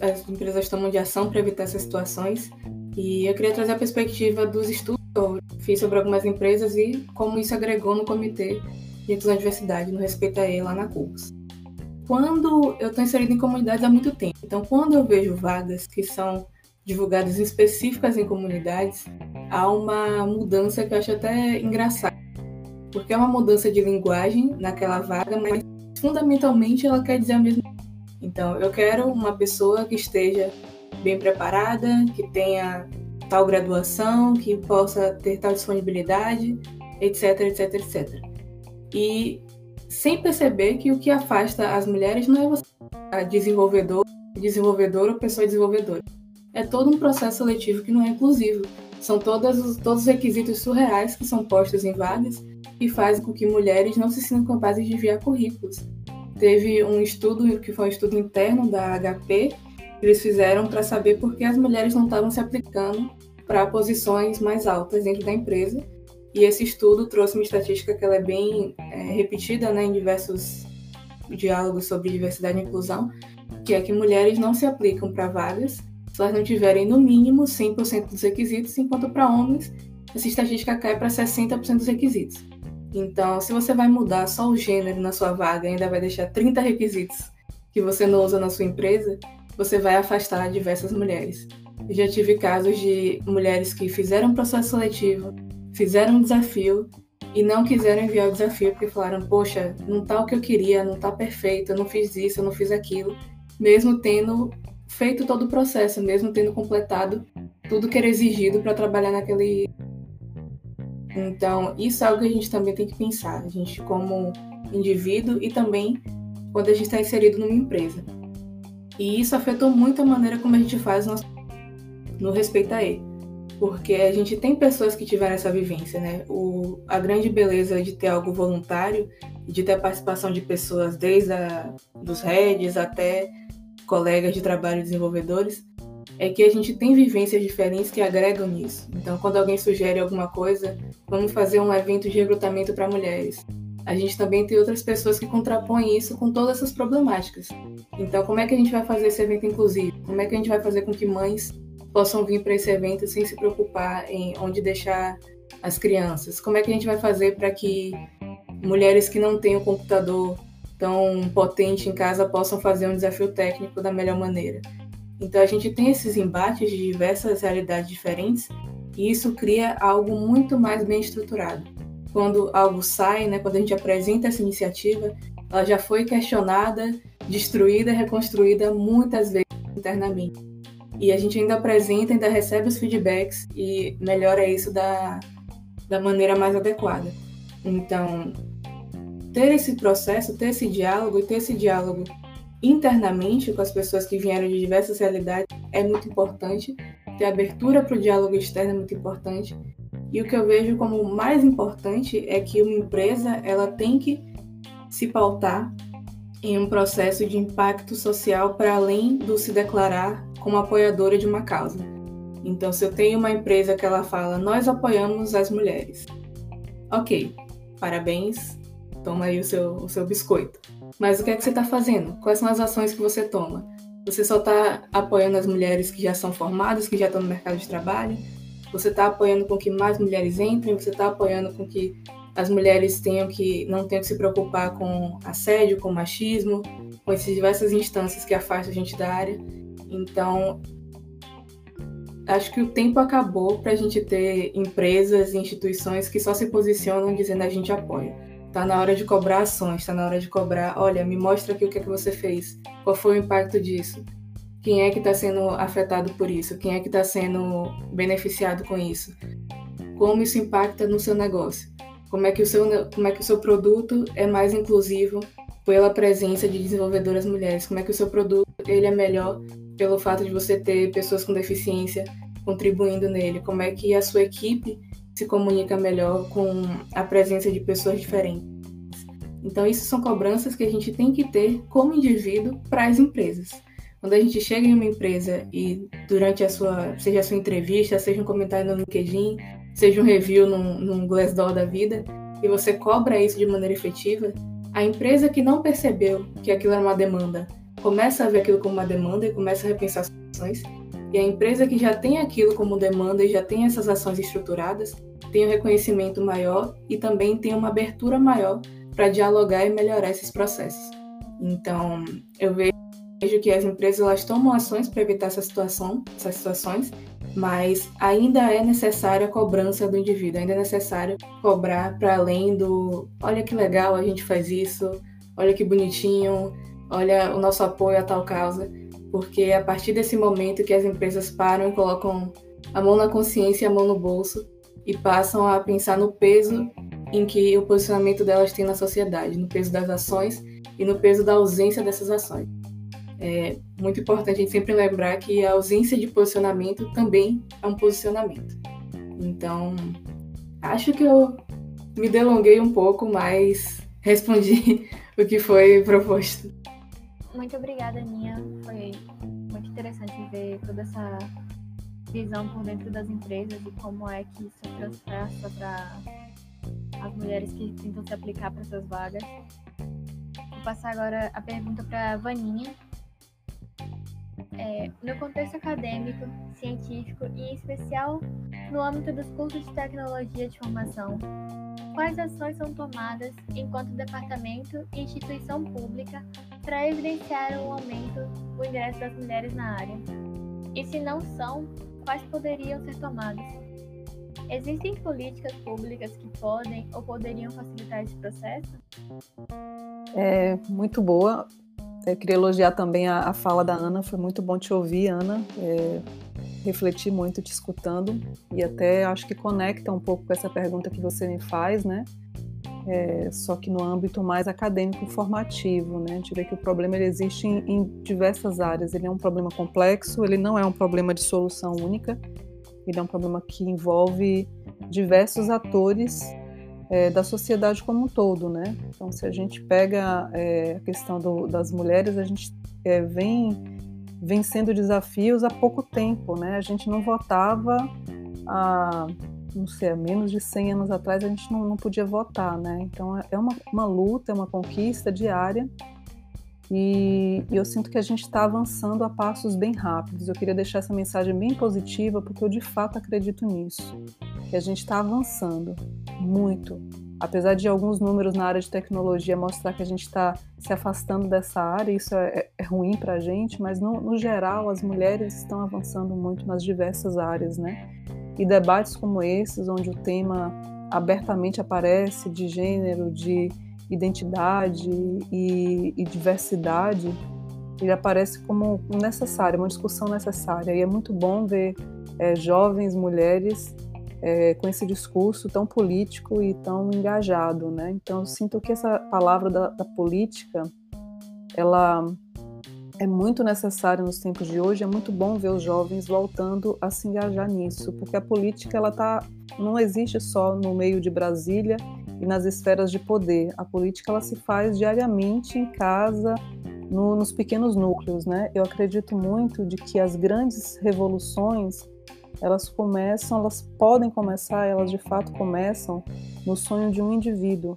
as empresas tomam de ação para evitar essas situações, e eu queria trazer a perspectiva dos estudos que eu fiz sobre algumas empresas e como isso agregou no comitê de inclusão e diversidade, no respeito a ele lá na CUPS quando eu estou inserida em comunidades há muito tempo. Então, quando eu vejo vagas que são divulgadas específicas em comunidades, há uma mudança que eu acho até engraçada. Porque é uma mudança de linguagem naquela vaga, mas fundamentalmente ela quer dizer a mesma coisa. Então, eu quero uma pessoa que esteja bem preparada, que tenha tal graduação, que possa ter tal disponibilidade, etc, etc, etc. E sem perceber que o que afasta as mulheres não é você desenvolvedor, desenvolvedor ou pessoa desenvolvedora. é todo um processo seletivo que não é inclusivo. São todos, todos os requisitos surreais que são postos em vagas e fazem com que mulheres não se sintam capazes de enviar currículos. Teve um estudo, que foi um estudo interno da HP, que eles fizeram para saber por que as mulheres não estavam se aplicando para posições mais altas dentro da empresa. E esse estudo trouxe uma estatística que ela é bem é, repetida né, em diversos diálogos sobre diversidade e inclusão, que é que mulheres não se aplicam para vagas se elas não tiverem no mínimo 100% dos requisitos, enquanto para homens essa estatística cai para 60% dos requisitos. Então, se você vai mudar só o gênero na sua vaga e ainda vai deixar 30 requisitos que você não usa na sua empresa, você vai afastar diversas mulheres. Eu já tive casos de mulheres que fizeram processo seletivo, fizeram um desafio e não quiseram enviar o desafio porque falaram: Poxa, não tá o que eu queria, não tá perfeito, eu não fiz isso, eu não fiz aquilo, mesmo tendo feito todo o processo, mesmo tendo completado tudo que era exigido para trabalhar naquele. Então, isso é algo que a gente também tem que pensar, a gente como indivíduo e também quando a gente está inserido numa empresa. E isso afetou muito a maneira como a gente faz no, no respeito a ele. Porque a gente tem pessoas que tiveram essa vivência, né? O, a grande beleza de ter algo voluntário, de ter a participação de pessoas desde a, dos heads até colegas de trabalho desenvolvedores, é que a gente tem vivências diferentes que agregam nisso. Então, quando alguém sugere alguma coisa, vamos fazer um evento de recrutamento para mulheres. A gente também tem outras pessoas que contrapõem isso com todas essas problemáticas. Então, como é que a gente vai fazer esse evento inclusivo? Como é que a gente vai fazer com que mães possam vir para esse evento sem se preocupar em onde deixar as crianças? Como é que a gente vai fazer para que mulheres que não têm o computador tão potente em casa possam fazer um desafio técnico da melhor maneira. Então a gente tem esses embates de diversas realidades diferentes e isso cria algo muito mais bem estruturado. Quando algo sai, né, quando a gente apresenta essa iniciativa, ela já foi questionada, destruída, reconstruída muitas vezes internamente. E a gente ainda apresenta, ainda recebe os feedbacks e melhora isso da, da maneira mais adequada. Então, ter esse processo, ter esse diálogo e ter esse diálogo internamente com as pessoas que vieram de diversas realidades é muito importante. Ter abertura para o diálogo externo é muito importante. E o que eu vejo como mais importante é que uma empresa ela tem que se pautar em um processo de impacto social para além do se declarar como apoiadora de uma causa. Então, se eu tenho uma empresa que ela fala, nós apoiamos as mulheres. Ok, parabéns, toma aí o seu, o seu biscoito. Mas o que é que você está fazendo? Quais são as ações que você toma? Você só está apoiando as mulheres que já são formadas, que já estão no mercado de trabalho? Você está apoiando com que mais mulheres entrem? Você está apoiando com que as mulheres tenham que não tenham que se preocupar com assédio, com machismo, com essas diversas instâncias que afastam a gente da área? Então, acho que o tempo acabou para a gente ter empresas e instituições que só se posicionam dizendo a gente apoia. Tá na hora de cobrar ações, tá na hora de cobrar, olha, me mostra aqui o que é que você fez, qual foi o impacto disso, quem é que está sendo afetado por isso, quem é que está sendo beneficiado com isso, como isso impacta no seu negócio, como é que o seu, como é que o seu produto é mais inclusivo pela presença de desenvolvedoras mulheres, como é que o seu produto ele é melhor pelo fato de você ter pessoas com deficiência contribuindo nele, como é que a sua equipe se comunica melhor com a presença de pessoas diferentes. Então, isso são cobranças que a gente tem que ter como indivíduo para as empresas. Quando a gente chega em uma empresa e durante a sua, seja a sua entrevista, seja um comentário no LinkedIn, seja um review num, num Glassdoor da vida, e você cobra isso de maneira efetiva, a empresa que não percebeu que aquilo era uma demanda, começa a ver aquilo como uma demanda e começa a repensar as ações. E a empresa que já tem aquilo como demanda e já tem essas ações estruturadas, tem um reconhecimento maior e também tem uma abertura maior para dialogar e melhorar esses processos. Então, eu vejo que as empresas elas tomam ações para evitar essa situação, essas situações, mas ainda é necessária a cobrança do indivíduo, ainda é necessário cobrar para além do olha que legal a gente faz isso, olha que bonitinho, olha o nosso apoio a tal causa, porque é a partir desse momento que as empresas param e colocam a mão na consciência e a mão no bolso e passam a pensar no peso em que o posicionamento delas tem na sociedade, no peso das ações e no peso da ausência dessas ações. É muito importante a gente sempre lembrar que a ausência de posicionamento também é um posicionamento. Então, acho que eu me delonguei um pouco, mas <laughs> respondi o que foi proposto. Muito obrigada, Aninha. Foi muito interessante ver toda essa visão por dentro das empresas e como é que isso transversa para as mulheres que tentam se aplicar para essas vagas. Vou passar agora a pergunta para a Vaninha. É, no contexto acadêmico, científico e em especial no âmbito dos cursos de tecnologia de formação, quais ações são tomadas enquanto departamento e instituição pública para evidenciar o aumento do ingresso das mulheres na área? E se não são, quais poderiam ser tomadas? Existem políticas públicas que podem ou poderiam facilitar esse processo? É muito boa. Eu queria elogiar também a, a fala da Ana. Foi muito bom te ouvir, Ana. É, refleti muito te escutando e até acho que conecta um pouco com essa pergunta que você me faz, né? É, só que no âmbito mais acadêmico formativo, né? A gente vê que o problema ele existe em, em diversas áreas. Ele é um problema complexo, ele não é um problema de solução única ele é um problema que envolve diversos atores é, da sociedade como um todo, né? Então, se a gente pega é, a questão do, das mulheres, a gente é, vem vencendo desafios há pouco tempo, né? A gente não votava há, não sei, há menos de 100 anos atrás, a gente não, não podia votar, né? Então, é uma, uma luta, é uma conquista diária e, eu sinto que a gente está avançando a passos bem rápidos. Eu queria deixar essa mensagem bem positiva, porque eu de fato acredito nisso. Que a gente está avançando muito. Apesar de alguns números na área de tecnologia mostrar que a gente está se afastando dessa área, isso é, é ruim para a gente, mas no, no geral as mulheres estão avançando muito nas diversas áreas, né? E debates como esses, onde o tema abertamente aparece de gênero, de identidade e, e diversidade, ele aparece como necessário, uma discussão necessária. E é muito bom ver é, jovens mulheres é, com esse discurso tão político e tão engajado, né? Então, eu sinto que essa palavra da, da política, ela é muito necessária nos tempos de hoje. É muito bom ver os jovens voltando a se engajar nisso, porque a política ela tá, não existe só no meio de Brasília e nas esferas de poder. A política ela se faz diariamente em casa, no, nos pequenos núcleos, né? Eu acredito muito de que as grandes revoluções elas começam, elas podem começar, elas de fato começam no sonho de um indivíduo.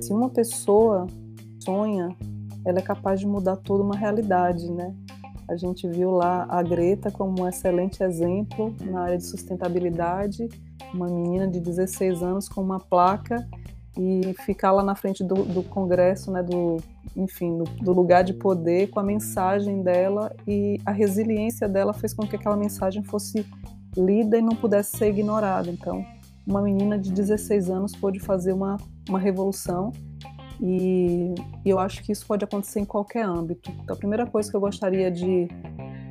Se uma pessoa sonha, ela é capaz de mudar toda uma realidade, né? A gente viu lá a Greta como um excelente exemplo na área de sustentabilidade, uma menina de 16 anos com uma placa e ficar lá na frente do, do Congresso, né, do, enfim, do, do, lugar de poder com a mensagem dela e a resiliência dela fez com que aquela mensagem fosse lida e não pudesse ser ignorada. Então, uma menina de 16 anos pôde fazer uma, uma revolução e, e eu acho que isso pode acontecer em qualquer âmbito. Então, a primeira coisa que eu gostaria de,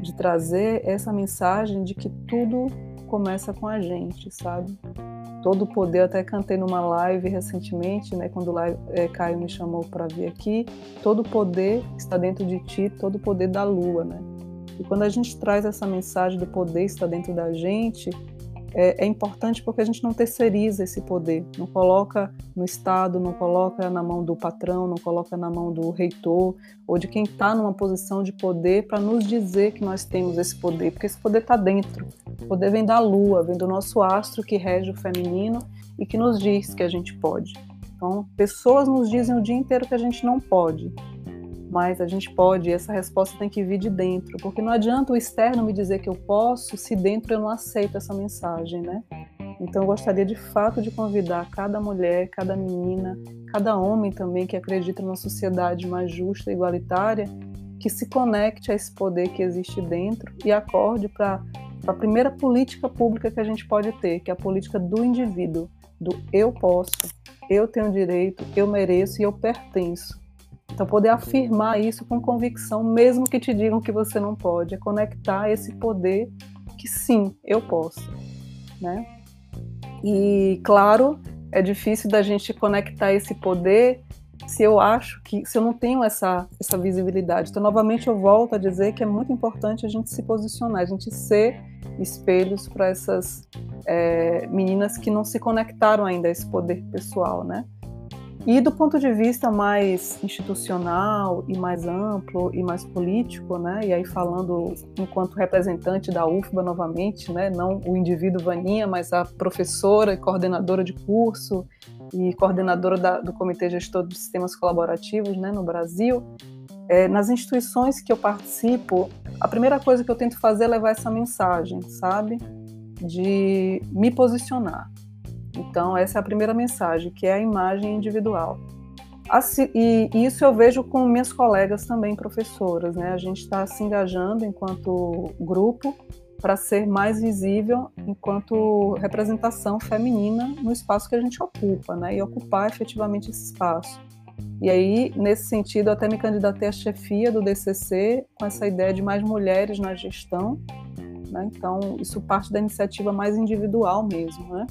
de trazer é essa mensagem de que tudo começa com a gente, sabe? todo o poder. Eu até cantei numa live recentemente, né, quando o é, Caio me chamou para vir aqui. Todo o poder está dentro de ti, todo o poder da lua, né? E quando a gente traz essa mensagem do poder está dentro da gente, é, é, importante porque a gente não terceiriza esse poder, não coloca no Estado, não coloca na mão do patrão, não coloca na mão do reitor ou de quem está numa posição de poder para nos dizer que nós temos esse poder, porque esse poder está dentro. O poder vem da lua, vem do nosso astro que rege o feminino e que nos diz que a gente pode. Então, pessoas nos dizem o dia inteiro que a gente não pode mas a gente pode, essa resposta tem que vir de dentro, porque não adianta o externo me dizer que eu posso se dentro eu não aceito essa mensagem, né? Então eu gostaria de fato de convidar cada mulher, cada menina, cada homem também que acredita numa sociedade mais justa e igualitária, que se conecte a esse poder que existe dentro e acorde para a primeira política pública que a gente pode ter, que é a política do indivíduo, do eu posso, eu tenho direito, eu mereço e eu pertenço. Então, poder afirmar isso com convicção, mesmo que te digam que você não pode, é conectar esse poder que sim, eu posso, né? E, claro, é difícil da gente conectar esse poder se eu acho que, se eu não tenho essa, essa visibilidade. Então, novamente, eu volto a dizer que é muito importante a gente se posicionar, a gente ser espelhos para essas é, meninas que não se conectaram ainda a esse poder pessoal, né? E do ponto de vista mais institucional e mais amplo e mais político, né? E aí falando enquanto representante da UFBA novamente, né? Não o indivíduo Vaninha, mas a professora e coordenadora de curso e coordenadora da, do Comitê Gestor de Sistemas Colaborativos, né? No Brasil, é, nas instituições que eu participo, a primeira coisa que eu tento fazer é levar essa mensagem, sabe? De me posicionar então, essa é a primeira mensagem, que é a imagem individual. Assim, e isso eu vejo com minhas colegas também, professoras, né? A gente está se engajando enquanto grupo para ser mais visível enquanto representação feminina no espaço que a gente ocupa, né? E ocupar efetivamente esse espaço. E aí, nesse sentido, até me candidatei à chefia do DCC com essa ideia de mais mulheres na gestão. Né? Então, isso parte da iniciativa mais individual mesmo, né?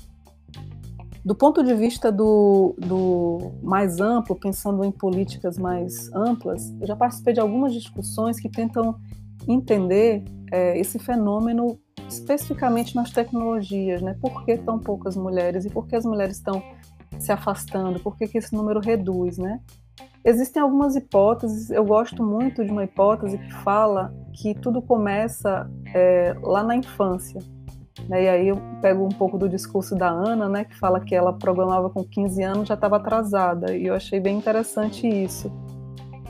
Do ponto de vista do, do, mais amplo, pensando em políticas mais amplas, eu já participei de algumas discussões que tentam entender é, esse fenômeno especificamente nas tecnologias, né? Por que tão poucas mulheres e por que as mulheres estão se afastando? Por que, que esse número reduz, né? Existem algumas hipóteses. Eu gosto muito de uma hipótese que fala que tudo começa é, lá na infância. Né? E aí eu pego um pouco do discurso da Ana, né, que fala que ela programava com 15 anos já estava atrasada, e eu achei bem interessante isso.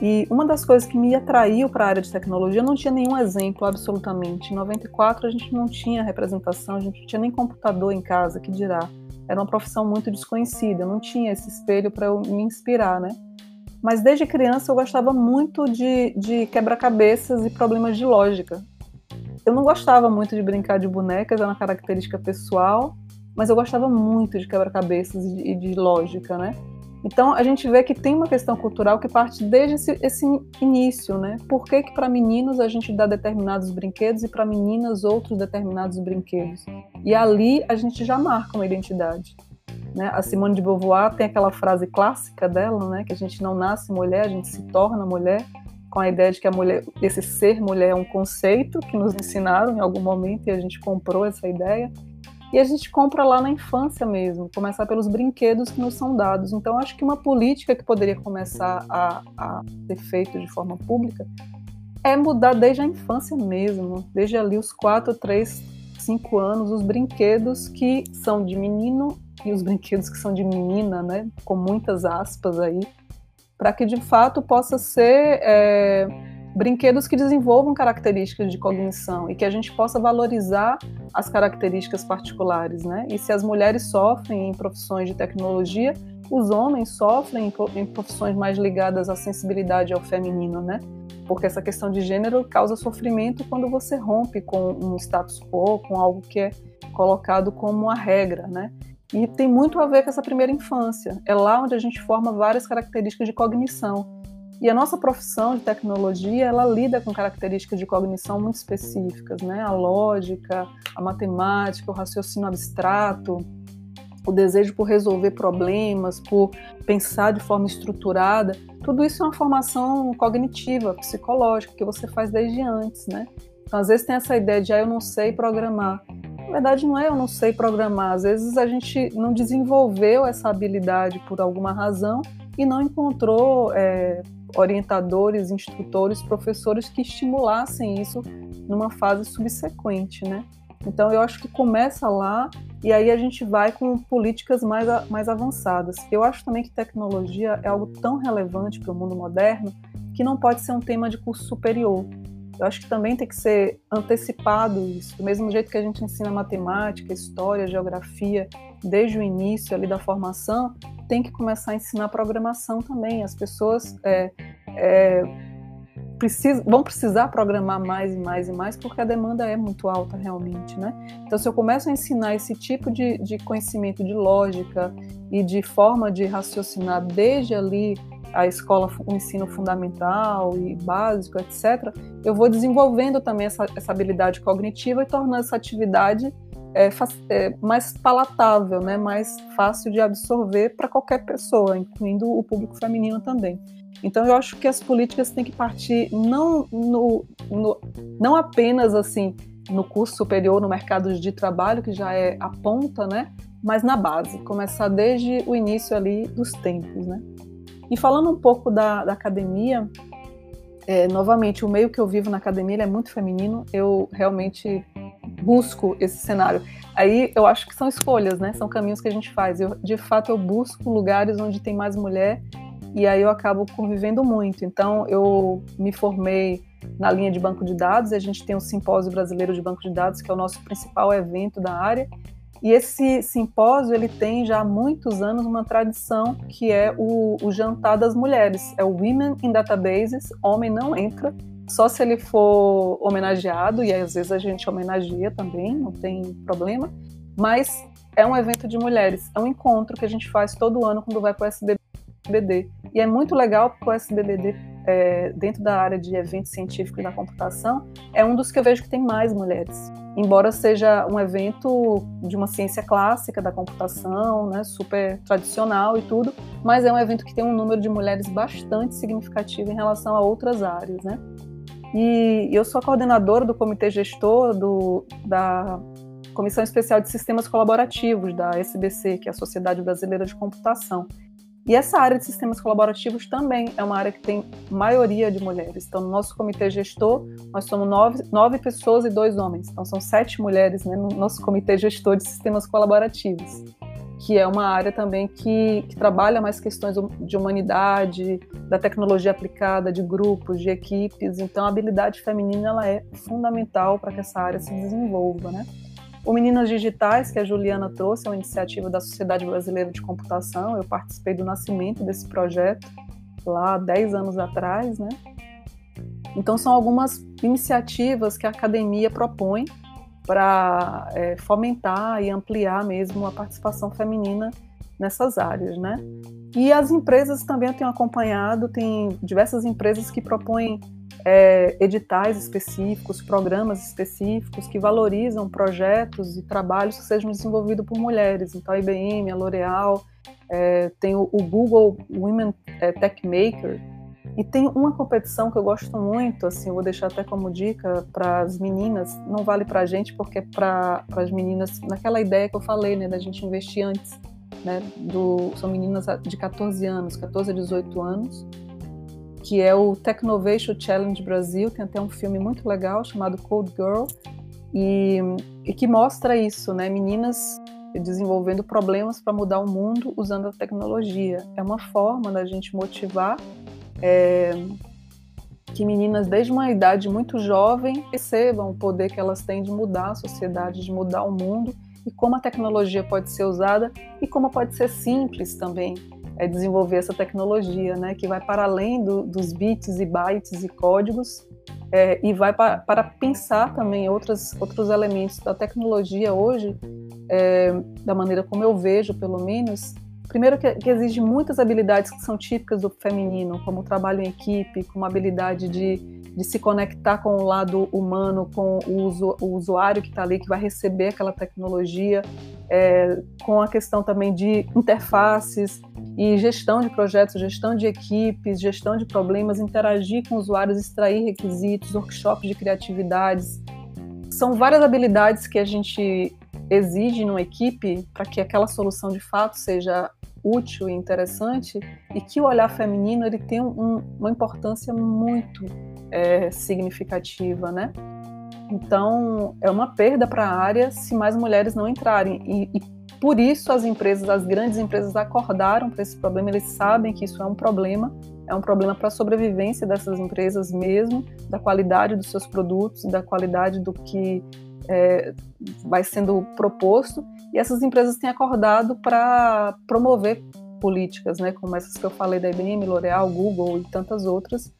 E uma das coisas que me atraiu para a área de tecnologia, eu não tinha nenhum exemplo absolutamente. Em 94 a gente não tinha representação, a gente não tinha nem computador em casa, que dirá. Era uma profissão muito desconhecida, não tinha esse espelho para eu me inspirar, né? Mas desde criança eu gostava muito de, de quebra-cabeças e problemas de lógica eu não gostava muito de brincar de bonecas, é uma característica pessoal, mas eu gostava muito de quebra-cabeças e de, lógica, né? Então a gente vê que tem uma questão cultural que parte desde esse, esse início, né? Por que que para meninos a gente dá determinados brinquedos e para meninas outros determinados brinquedos? E ali a gente já marca uma identidade. Né? A Simone de Beauvoir tem aquela frase clássica dela, né? Que a gente não nasce mulher, a gente se torna mulher com a ideia de que a mulher, esse ser mulher é um conceito que nos ensinaram em algum momento e a gente comprou essa ideia. E a gente compra lá na infância mesmo, começar pelos brinquedos que nos são dados. Então, acho que uma política que poderia começar a, a ser feita de forma pública é mudar desde a infância mesmo, desde ali os 4, 3, 5 anos, os brinquedos que são de menino e os brinquedos que são de menina, né? Com muitas aspas aí para que de fato possa ser é, brinquedos que desenvolvam características de cognição e que a gente possa valorizar as características particulares, né? E se as mulheres sofrem em profissões de tecnologia, os homens sofrem em profissões mais ligadas à sensibilidade ao feminino, né? Porque essa questão de gênero causa sofrimento quando você rompe com um status quo, com algo que é colocado como uma regra, né? E tem muito a ver com essa primeira infância. É lá onde a gente forma várias características de cognição. E a nossa profissão de tecnologia, ela lida com características de cognição muito específicas, né? A lógica, a matemática, o raciocínio abstrato, o desejo por resolver problemas, por pensar de forma estruturada, tudo isso é uma formação cognitiva, psicológica, que você faz desde antes, né? Então, às vezes tem essa ideia de, ah, eu não sei programar. Na verdade, não é eu não sei programar. Às vezes a gente não desenvolveu essa habilidade por alguma razão e não encontrou é, orientadores, instrutores, professores que estimulassem isso numa fase subsequente, né? Então eu acho que começa lá e aí a gente vai com políticas mais, mais avançadas. Eu acho também que tecnologia é algo tão relevante para o mundo moderno que não pode ser um tema de curso superior. Eu acho que também tem que ser antecipado isso, do mesmo jeito que a gente ensina matemática, história, geografia, desde o início ali da formação, tem que começar a ensinar programação também. As pessoas é, é, vão precisar programar mais e mais e mais porque a demanda é muito alta realmente, né? Então, se eu começo a ensinar esse tipo de, de conhecimento de lógica e de forma de raciocinar desde ali a escola, o ensino fundamental e básico, etc., eu vou desenvolvendo também essa, essa habilidade cognitiva e tornando essa atividade é, é, mais palatável, né, mais fácil de absorver para qualquer pessoa, incluindo o público feminino também. Então eu acho que as políticas têm que partir não, no, no, não apenas assim no curso superior, no mercado de trabalho, que já é a ponta, né, mas na base, começar desde o início ali dos tempos. Né. E falando um pouco da, da academia, é, novamente, o meio que eu vivo na academia é muito feminino, eu realmente busco esse cenário. Aí eu acho que são escolhas, né? São caminhos que a gente faz. Eu, de fato, eu busco lugares onde tem mais mulher e aí eu acabo convivendo muito. Então, eu me formei na linha de banco de dados, a gente tem o Simpósio Brasileiro de Banco de Dados, que é o nosso principal evento da área, e esse simpósio ele tem já há muitos anos uma tradição que é o, o jantar das mulheres, é o Women in Databases, homem não entra, só se ele for homenageado, e às vezes a gente homenageia também, não tem problema, mas é um evento de mulheres, é um encontro que a gente faz todo ano quando vai para o SBBD. E é muito legal porque o SBBD, é, dentro da área de eventos científicos e da computação, é um dos que eu vejo que tem mais mulheres. Embora seja um evento de uma ciência clássica da computação, né, super tradicional e tudo, mas é um evento que tem um número de mulheres bastante significativo em relação a outras áreas, né? E eu sou a coordenadora do comitê gestor do, da Comissão Especial de Sistemas Colaborativos da SBC, que é a Sociedade Brasileira de Computação. E essa área de sistemas colaborativos também é uma área que tem maioria de mulheres. Então, no nosso comitê gestor, nós somos nove, nove pessoas e dois homens. Então, são sete mulheres né, no nosso comitê gestor de sistemas colaborativos que é uma área também que, que, trabalha mais questões de humanidade, da tecnologia aplicada, de grupos, de equipes. Então, a habilidade feminina ela é fundamental para que essa área se desenvolva, né? O Meninas Digitais, que a Juliana trouxe, é uma iniciativa da Sociedade Brasileira de Computação. Eu participei do nascimento desse projeto lá há 10 anos atrás, né? Então, são algumas iniciativas que a academia propõe para é, fomentar e ampliar mesmo a participação feminina nessas áreas, né? E as empresas também eu tenho acompanhado, tem diversas empresas que propõem é, editais específicos, programas específicos que valorizam projetos e trabalhos que sejam desenvolvidos por mulheres. Então a IBM, a L'Oréal, é, tem o, o, Google Women é, Tech Maker, e tem uma competição que eu gosto muito, assim, vou deixar até como dica para as meninas, não vale para a gente, porque é para as meninas, naquela ideia que eu falei, né, da gente investir antes, né, do, são meninas de 14 anos, 14 a 18 anos, que é o Technovation Challenge Brasil, tem até um filme muito legal chamado Code Girl, e, e que mostra isso, né, meninas desenvolvendo problemas para mudar o mundo usando a tecnologia. É uma forma da gente motivar é, que meninas desde uma idade muito jovem percebam o poder que elas têm de mudar a sociedade, de mudar o mundo e como a tecnologia pode ser usada e como pode ser simples também é desenvolver essa tecnologia, né, que vai para além do, dos bits e bytes e códigos é, e vai para, para pensar também outros outros elementos da tecnologia hoje, é, da maneira como eu vejo, pelo menos, Primeiro que, que, exige muitas habilidades que são típicas do feminino, como o trabalho em equipe, como a habilidade de, de se conectar com o lado humano, com o, usu, o usuário que está ali, que vai receber aquela tecnologia, é, com a questão também de interfaces e gestão de projetos, gestão de equipes, gestão de problemas, interagir com usuários, extrair requisitos, workshops de criatividades. São várias habilidades que a gente exige numa equipe para que aquela solução de fato seja útil e interessante e que o olhar feminino ele tem um, uma importância muito é, significativa, né? Então é uma perda para a área se mais mulheres não entrarem e, e por isso as empresas, as grandes empresas acordaram para esse problema. Eles sabem que isso é um problema, é um problema para a sobrevivência dessas empresas mesmo, da qualidade dos seus produtos, da qualidade do que é, vai sendo proposto e essas empresas têm acordado para promover políticas, né, como essas que eu falei da IBM, L'Oréal, Google e tantas outras,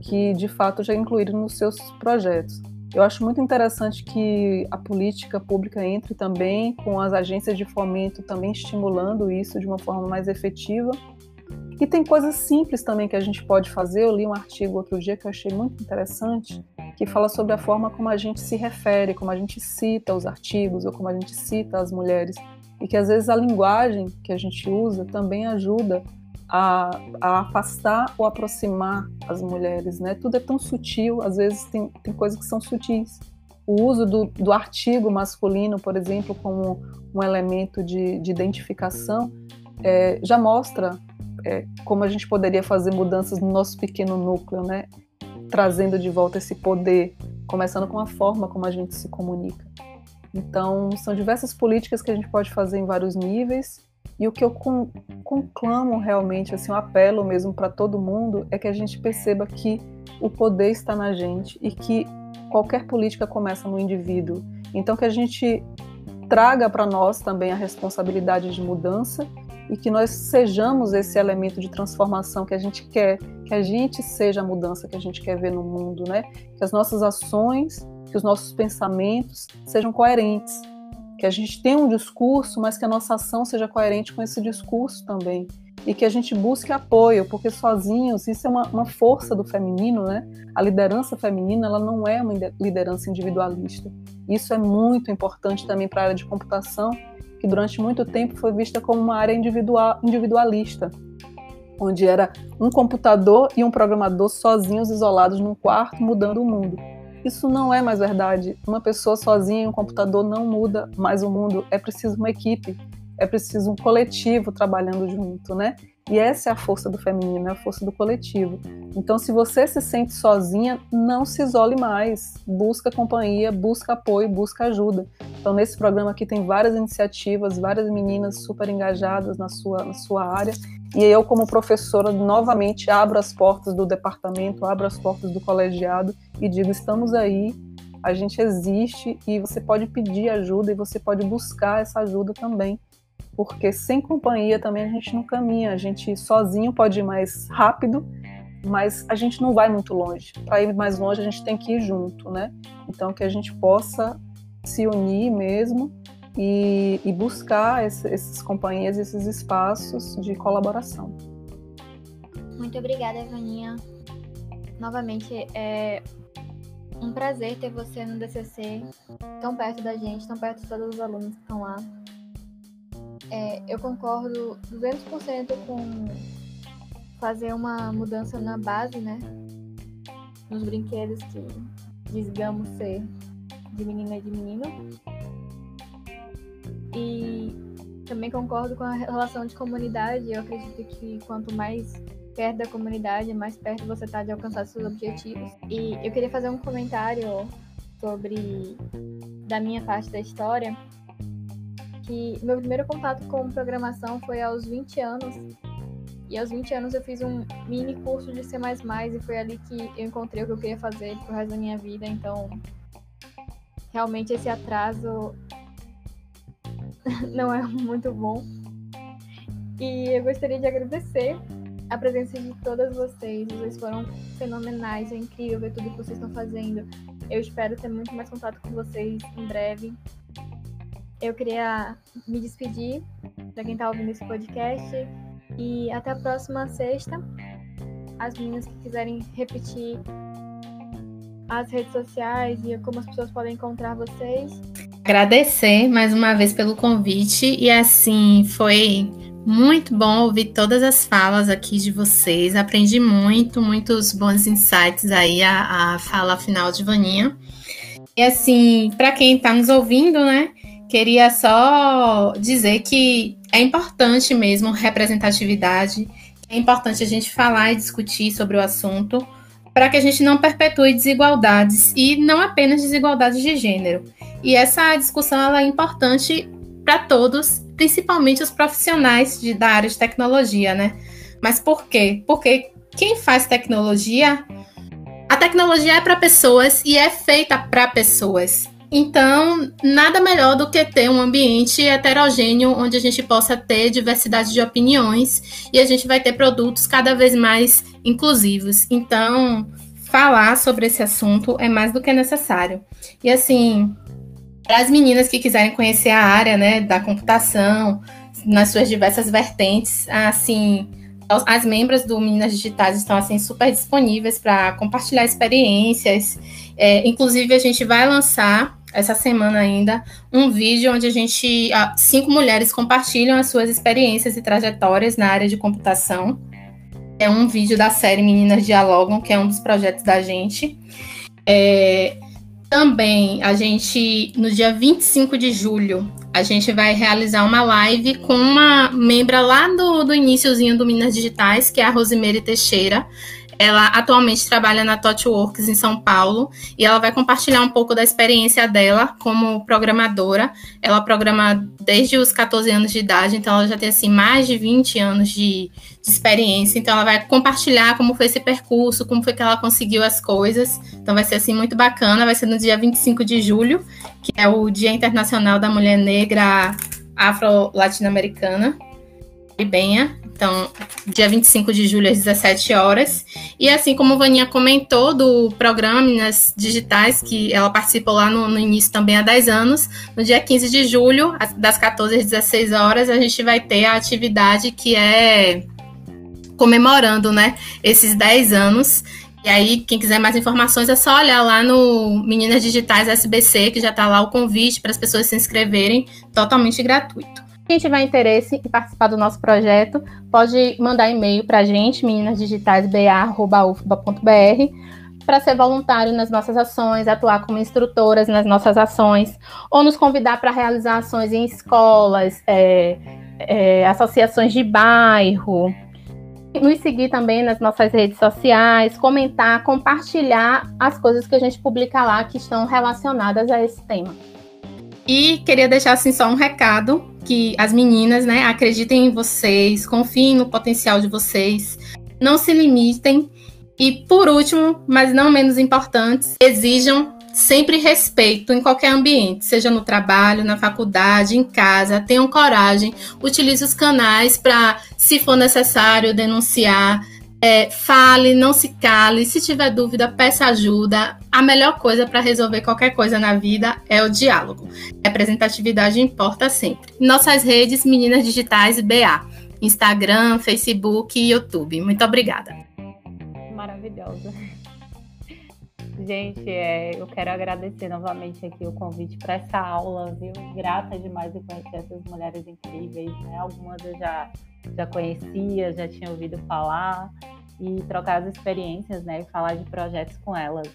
que de fato já incluíram nos seus projetos. Eu acho muito interessante que a política pública entre também com as agências de fomento também estimulando isso de uma forma mais efetiva. E tem coisas simples também que a gente pode fazer. Eu li um artigo outro dia que eu achei muito interessante, que fala sobre a forma como a gente se refere, como a gente cita os artigos ou como a gente cita as mulheres. E que às vezes a linguagem que a gente usa também ajuda a, a afastar ou aproximar as mulheres. Né? Tudo é tão sutil, às vezes tem, tem coisas que são sutis. O uso do, do artigo masculino, por exemplo, como um elemento de, de identificação, é, já mostra é, como a gente poderia fazer mudanças no nosso pequeno núcleo, né? Trazendo de volta esse poder, começando com a forma como a gente se comunica. Então, são diversas políticas que a gente pode fazer em vários níveis, e o que eu conclamo realmente, assim, um apelo mesmo para todo mundo, é que a gente perceba que o poder está na gente e que qualquer política começa no indivíduo. Então, que a gente traga para nós também a responsabilidade de mudança e que nós sejamos esse elemento de transformação que a gente quer, que a gente seja a mudança que a gente quer ver no mundo, né? Que as nossas ações, que os nossos pensamentos sejam coerentes, que a gente tenha um discurso, mas que a nossa ação seja coerente com esse discurso também e que a gente busque apoio, porque sozinhos isso é uma, uma força do feminino, né? A liderança feminina ela não é uma liderança individualista. Isso é muito importante também para a área de computação, que durante muito tempo foi vista como uma área individual, individualista, onde era um computador e um programador sozinhos, isolados num quarto, mudando o mundo. Isso não é mais verdade. Uma pessoa sozinha em um computador não muda mais o mundo. É preciso uma equipe, é preciso um coletivo trabalhando junto, né? E essa é a força do feminino, é a força do coletivo. Então, se você se sente sozinha, não se isole mais. Busca companhia, busca apoio, busca ajuda. Então, nesse programa aqui tem várias iniciativas, várias meninas super engajadas na sua, na sua área. E eu, como professora, novamente abro as portas do departamento, abro as portas do colegiado e digo: estamos aí, a gente existe e você pode pedir ajuda e você pode buscar essa ajuda também porque sem companhia também a gente não caminha, a gente sozinho pode ir mais rápido, mas a gente não vai muito longe. Para ir mais longe a gente tem que ir junto, né? Então que a gente possa se unir mesmo e, e buscar esse, essas companhias, esses espaços de colaboração. Muito obrigada, Evaninha. Novamente, é um prazer ter você no DCC, tão perto da gente, tão perto de todos os alunos que estão lá é, eu concordo 200% com fazer uma mudança na base, né? Nos brinquedos que digamos ser de menina e de menino. E também concordo com a relação de comunidade. Eu acredito que quanto mais perto da comunidade, mais perto você está de alcançar seus objetivos. E eu queria fazer um comentário sobre da minha parte da história que meu primeiro contato com programação foi aos 20 anos. E aos 20 anos eu fiz um mini curso de C++ e foi ali que eu encontrei o que eu queria fazer pro resto da minha vida. Então, realmente esse atraso <laughs> não é muito bom. E eu gostaria de agradecer a presença de todas vocês. Vocês foram fenomenais, é incrível ver tudo que vocês estão fazendo. Eu espero ter muito mais contato com vocês em breve eu queria me despedir para quem está ouvindo esse podcast e até a próxima sexta. As meninas que quiserem repetir as redes sociais e como as pessoas podem encontrar vocês. Agradecer mais uma vez pelo convite e assim foi muito bom ouvir todas as falas aqui de vocês. Aprendi muito, muitos bons insights aí a, a fala final de Vaninha. E assim, para quem está nos ouvindo, né? Queria só dizer que é importante mesmo representatividade, é importante a gente falar e discutir sobre o assunto para que a gente não perpetue desigualdades e não apenas desigualdades de gênero. E essa discussão ela é importante para todos, principalmente os profissionais de, da área de tecnologia, né? Mas por quê? Porque quem faz tecnologia, a tecnologia é para pessoas e é feita para pessoas. Então, nada melhor do que ter um ambiente heterogêneo onde a gente possa ter diversidade de opiniões e a gente vai ter produtos cada vez mais inclusivos. Então, falar sobre esse assunto é mais do que necessário. E assim, para as meninas que quiserem conhecer a área, né, da computação, nas suas diversas vertentes, assim, as membros do Meninas Digitais estão assim super disponíveis para compartilhar experiências É, inclusive, a gente vai lançar essa semana ainda um vídeo onde a gente cinco mulheres compartilham as suas experiências e trajetórias na área de computação. É um vídeo da série Meninas Dialogam, que é um dos projetos da gente. É, também a gente, no dia 25 de julho, a gente vai realizar uma live com uma membra lá do, do iníciozinho do Minas Digitais, que é a Rosemary Teixeira. Ela atualmente trabalha na ThoughtWorks em São Paulo e ela vai compartilhar um pouco da experiência dela como programadora. Ela programa desde os 14 anos de idade, então ela já tem assim mais de 20 anos de, de experiência. Então ela vai compartilhar como foi esse percurso, como foi que ela conseguiu as coisas. Então vai ser assim muito bacana, vai ser no dia 25 de julho, que é o Dia Internacional da Mulher Negra Afro-Latino-Americana. Benha. Então, dia 25 de julho, às 17 horas. E assim como a Vaninha comentou do programa Minas Digitais, que ela participou lá no, no, início também há 10 anos, no dia 15 de julho, das 14 às 16 horas, a gente vai ter a atividade que é comemorando, né, esses 10 anos. E aí, quem quiser mais informações é só olhar lá no Meninas Digitais SBC, que já está lá o convite para as pessoas se inscreverem, totalmente gratuito. Quem tiver interesse em participar do nosso projeto, pode mandar e-mail para a gente, meninasdigitais.ba.ufba.br, para ser voluntário nas nossas ações, atuar como instrutoras nas nossas ações, ou nos convidar para realizar ações em escolas, é, é, associações de bairro, nos seguir também nas nossas redes sociais, comentar, compartilhar as coisas que a gente publica lá que estão relacionadas a esse tema. E queria deixar assim só um recado que as meninas, né, acreditem em vocês, confiem no potencial de vocês, não se limitem e por último, mas não menos importante, exijam sempre respeito em qualquer ambiente, seja no trabalho, na faculdade, em casa. Tenham coragem, utilize os canais para, se for necessário, denunciar. É, fale, não se cale. Se tiver dúvida, peça ajuda. A melhor coisa para resolver qualquer coisa na vida é o diálogo. Representatividade importa sempre. Nossas redes Meninas Digitais BA: Instagram, Facebook e YouTube. Muito obrigada. Maravilhosa. Gente, é, eu quero agradecer novamente aqui o convite para essa aula, viu? Grata demais de conhecer essas mulheres incríveis, né? Algumas eu já, já conhecia, já tinha ouvido falar, e trocar as experiências, né? E falar de projetos com elas.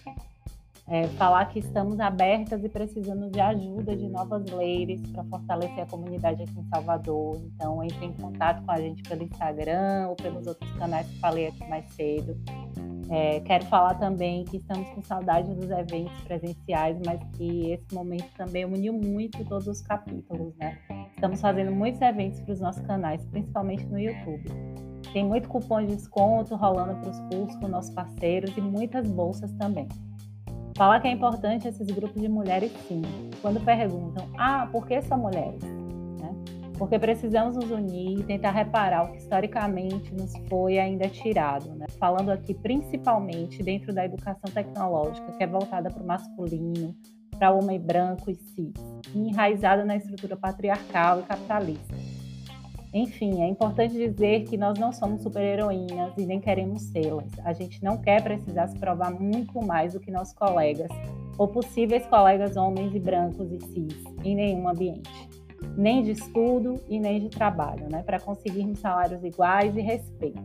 É, falar que estamos abertas e precisando de ajuda de novas leis para fortalecer a comunidade aqui em Salvador. Então, entre em contato com a gente pelo Instagram ou pelos outros canais que falei aqui mais cedo. É, quero falar também que estamos com saudade dos eventos presenciais, mas que esse momento também uniu muito todos os capítulos, né? Estamos fazendo muitos eventos para os nossos canais, principalmente no YouTube. Tem muito cupom de desconto rolando para os cursos com nossos parceiros e muitas bolsas também. Falar que é importante esses grupos de mulheres, sim. Quando perguntam, ah, por que só mulheres? Porque precisamos nos unir e tentar reparar o que historicamente nos foi ainda tirado, né? falando aqui principalmente dentro da educação tecnológica, que é voltada para o masculino, para o homem branco e cis, e enraizada na estrutura patriarcal e capitalista. Enfim, é importante dizer que nós não somos super-heroínas e nem queremos sê-las. A gente não quer precisar se provar muito mais do que nossos colegas, ou possíveis colegas homens e brancos e cis, em nenhum ambiente nem de estudo e nem de trabalho, né, para conseguirmos salários iguais e respeito,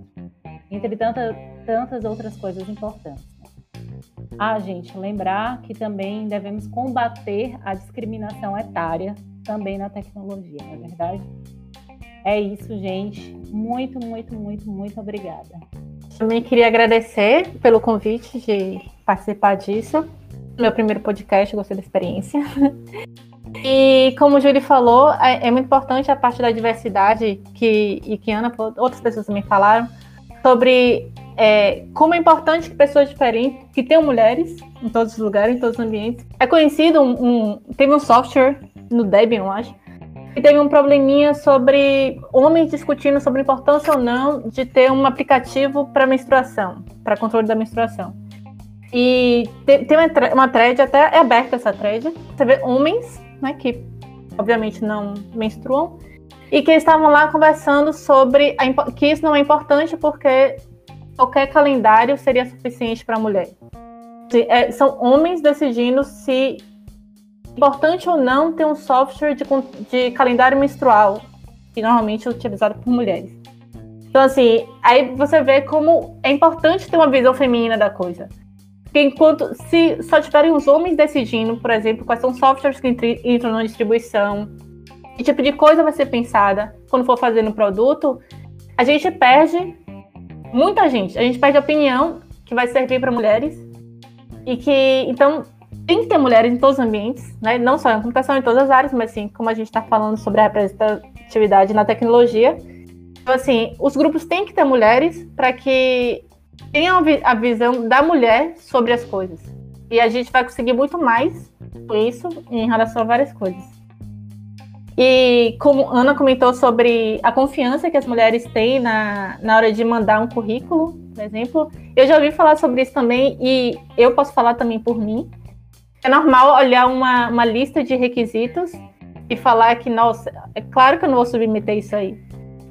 entre tanta, tantas outras coisas importantes. Né? Ah, gente, lembrar que também devemos combater a discriminação etária também na tecnologia, não é verdade? É isso, gente. Muito, muito, muito, muito obrigada. Também queria agradecer pelo convite de participar disso. Meu primeiro podcast, gostei da experiência. <laughs> E como o Júlio falou, é, é, muito importante a parte da diversidade que e que Ana, outras pessoas também falaram sobre é, como é importante que pessoas diferentes, que tenham mulheres em todos os lugares, em todos os ambientes. É conhecido um, um teve um software no Debian, eu acho, que teve um probleminha sobre homens discutindo sobre a importância ou não de ter um aplicativo para menstruação, para controle da menstruação. E tem, uma, uma thread, até é aberta essa thread. Você vê homens né, que obviamente não menstruam, e que estavam lá conversando sobre a, que isso não é importante porque qualquer calendário seria suficiente para a mulher. É, são homens decidindo se é importante ou não ter um software de, de calendário menstrual, que normalmente é utilizado por mulheres. Então, assim, aí você vê como é importante ter uma visão feminina da coisa. Porque enquanto, se só tiverem os homens decidindo, por exemplo, quais são softwares que entram na distribuição, que tipo de coisa vai ser pensada quando for fazer no produto, a gente perde muita gente. A gente perde a opinião que vai servir para mulheres. E que, então, tem que ter mulheres em todos os ambientes, né? Não só em computação, em todas as áreas, mas assim, como a gente está falando sobre a representatividade na tecnologia, então, assim, os grupos têm que ter mulheres para que tenham a visão da mulher sobre as coisas. E a gente vai conseguir muito mais com isso em relação a várias coisas. E como Ana comentou sobre a confiança que as mulheres têm na, na hora de mandar um currículo, por exemplo, eu já ouvi falar sobre isso também e eu posso falar também por mim. É normal olhar uma, uma lista de requisitos e falar que, nossa, é claro que eu não vou submeter isso aí.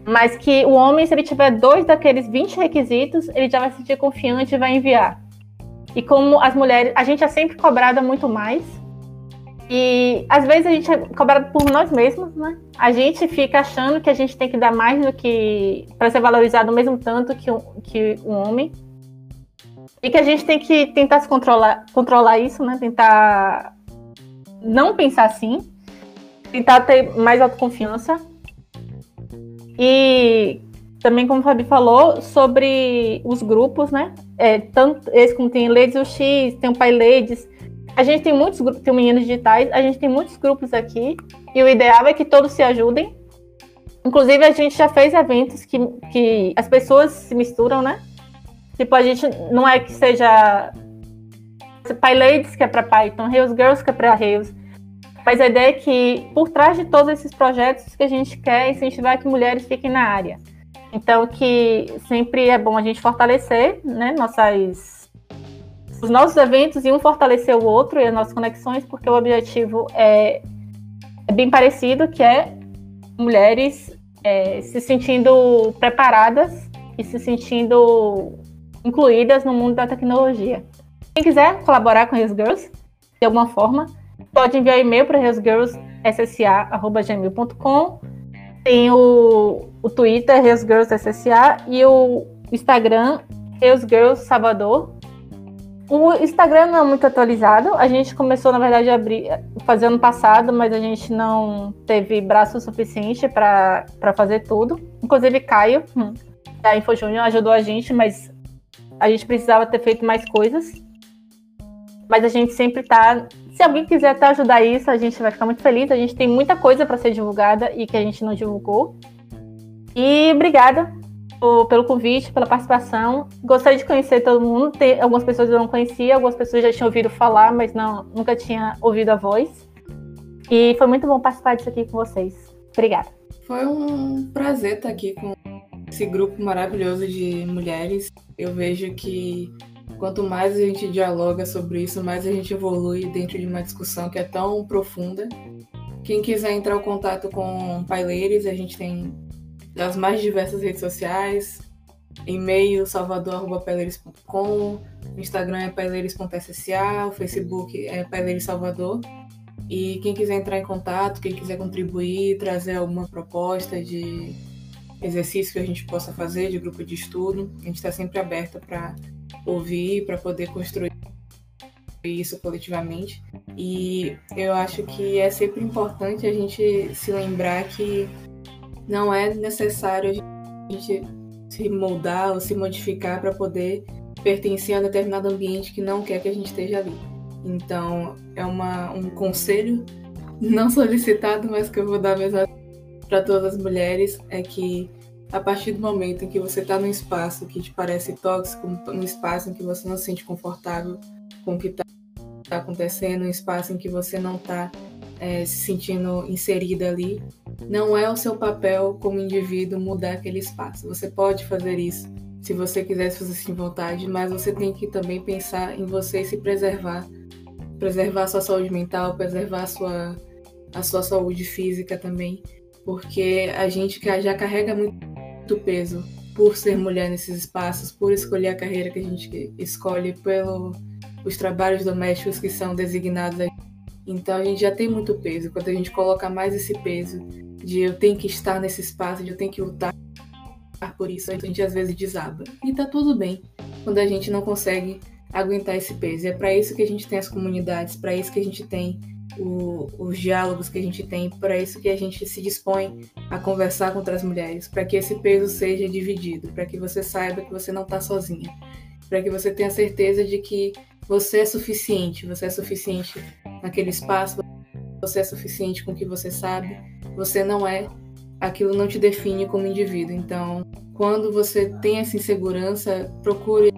Mas que o homem, se ele tiver dois daqueles 20 requisitos, ele já vai se sentir confiante e vai enviar. E como as mulheres, a gente é sempre cobrada muito mais. E às vezes a gente é cobrado por nós mesmos, né? A gente fica achando que a gente tem que dar mais do que. para ser valorizado o mesmo tanto que, que um homem. E que a gente tem que tentar se controlar, controlar isso, né? Tentar não pensar assim. Tentar ter mais autoconfiança e também, como o Fabi falou, sobre os grupos, né? É, tanto esse como tem Ladies UX, tem o Pai Ladies. A gente tem muitos grupos, tem o Meninos Digitais, a gente tem muitos grupos aqui. E o ideal é que todos se ajudem. Inclusive, a gente já fez eventos que, que as pessoas se misturam, né? Tipo, a gente não é que seja Pai Ladies, que é para Python, Rails Girls, que é para Rails. Mas a ideia é que, por trás de todos esses projetos, que a gente quer incentivar que mulheres fiquem na área. Então, que sempre é bom a gente fortalecer né, nossas, os nossos eventos e um fortalecer o outro e as nossas conexões, porque o objetivo é, é bem parecido, que é mulheres é, se sentindo preparadas e se sentindo incluídas no mundo da tecnologia. Quem quiser colaborar com as Girls, de alguma forma, Pode enviar e-mail para resgirlsssa.gmail.com. Tem o, o Twitter, ResGirlsSSA, e o Instagram, Resgirls Salvador. O Instagram não é muito atualizado. A gente começou, na verdade, a abrir, fazer ano passado, mas a gente não teve braço suficiente para fazer tudo. Inclusive, Caio, hum, da InfoJúnior, ajudou a gente, mas a gente precisava ter feito mais coisas. Mas a gente sempre está se alguém quiser até ajudar isso, a gente vai ficar muito feliz. A gente tem muita coisa para ser divulgada e que a gente não divulgou. E obrigada por, pelo convite, pela participação. Gostaria de conhecer todo mundo. Tem, algumas pessoas eu não conhecia, algumas pessoas já tinham ouvido falar, mas não, nunca tinha ouvido a voz. E foi muito bom participar disso aqui com vocês. Obrigada. Foi um prazer estar aqui com esse grupo maravilhoso de mulheres. Eu vejo que Quanto mais a gente dialoga sobre isso, mais a gente evolui dentro de uma discussão que é tão profunda. Quem quiser entrar em contato com Paileiros, a gente tem as mais diversas redes sociais, e-mail salvador.paileiros.com, Instagram é paileiros.ssa, Facebook é Paileiros Salvador. E quem quiser entrar em contato, quem quiser contribuir, trazer alguma proposta de exercício que a gente possa fazer, de grupo de estudo, a gente está sempre aberta para ouvir, para poder construir isso coletivamente. E eu acho que é sempre importante a gente se lembrar que não é necessário a gente se moldar ou se modificar para poder pertencer a determinado ambiente que não quer que a gente esteja ali. Então, é uma, um conselho não solicitado, mas que eu vou dar mesmo para todas as mulheres, é que a partir do momento em que você está num espaço que te parece tóxico, num espaço em que você não se sente confortável com o que está tá acontecendo, um espaço em que você não está é, se sentindo inserida ali, não é o seu papel como indivíduo mudar aquele espaço. Você pode fazer isso se você quiser, se você sentir vontade, mas você tem que também pensar em você se preservar, preservar a sua saúde mental, preservar a sua, a sua saúde física também, porque a gente já carrega muito muito peso por ser mulher nesses espaços, por escolher a carreira que a gente escolhe, pelo, os trabalhos domésticos que são designados então a gente já tem muito peso. Quando a gente coloca mais esse peso de eu tenho que estar nesse espaço, de eu tenho que lutar por isso, a gente às vezes desaba. E tá tudo bem quando a gente não consegue aguentar esse peso. E é para isso que a gente tem as comunidades, para isso que a gente tem o, os diálogos que a gente tem, para isso que a gente se dispõe a conversar com outras mulheres, para que esse peso seja dividido, para que você saiba que você não está sozinha, para que você tenha certeza de que você é suficiente, você é suficiente naquele espaço, você é suficiente com o que você sabe, você não é, aquilo não te define como indivíduo. Então, quando você tem essa insegurança, procure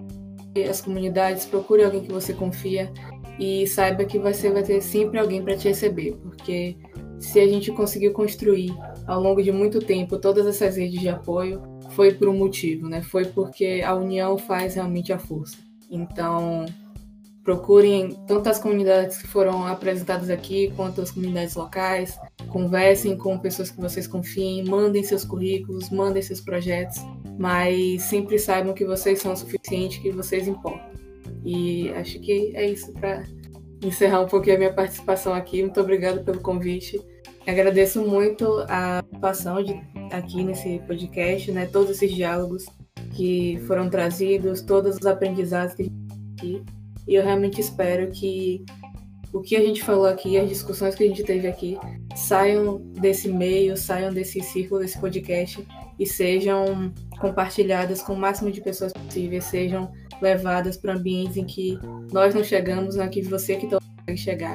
as comunidades, procure alguém que você confia e saiba que você vai ter sempre alguém para te receber, porque se a gente conseguiu construir ao longo de muito tempo todas essas redes de apoio, foi por um motivo, né? Foi porque a união faz realmente a força. Então, procurem tanto as comunidades que foram apresentadas aqui, quanto as comunidades locais, conversem com pessoas que vocês confiem, mandem seus currículos, mandem seus projetos, mas sempre saibam que vocês são o suficiente, que vocês importam. E acho que é isso para encerrar um pouquinho a minha participação aqui. Muito obrigada pelo convite. Agradeço muito a participação de aqui nesse podcast, né? Todos esses diálogos que foram trazidos, todos os aprendizados que a gente aqui. E eu realmente espero que o que a gente falou aqui, as discussões que a gente teve aqui, saiam desse meio, saiam desse círculo, desse podcast e sejam compartilhadas com o máximo de pessoas possíveis, sejam levadas para ambientes em que nós não chegamos, não que você que consegue chegar.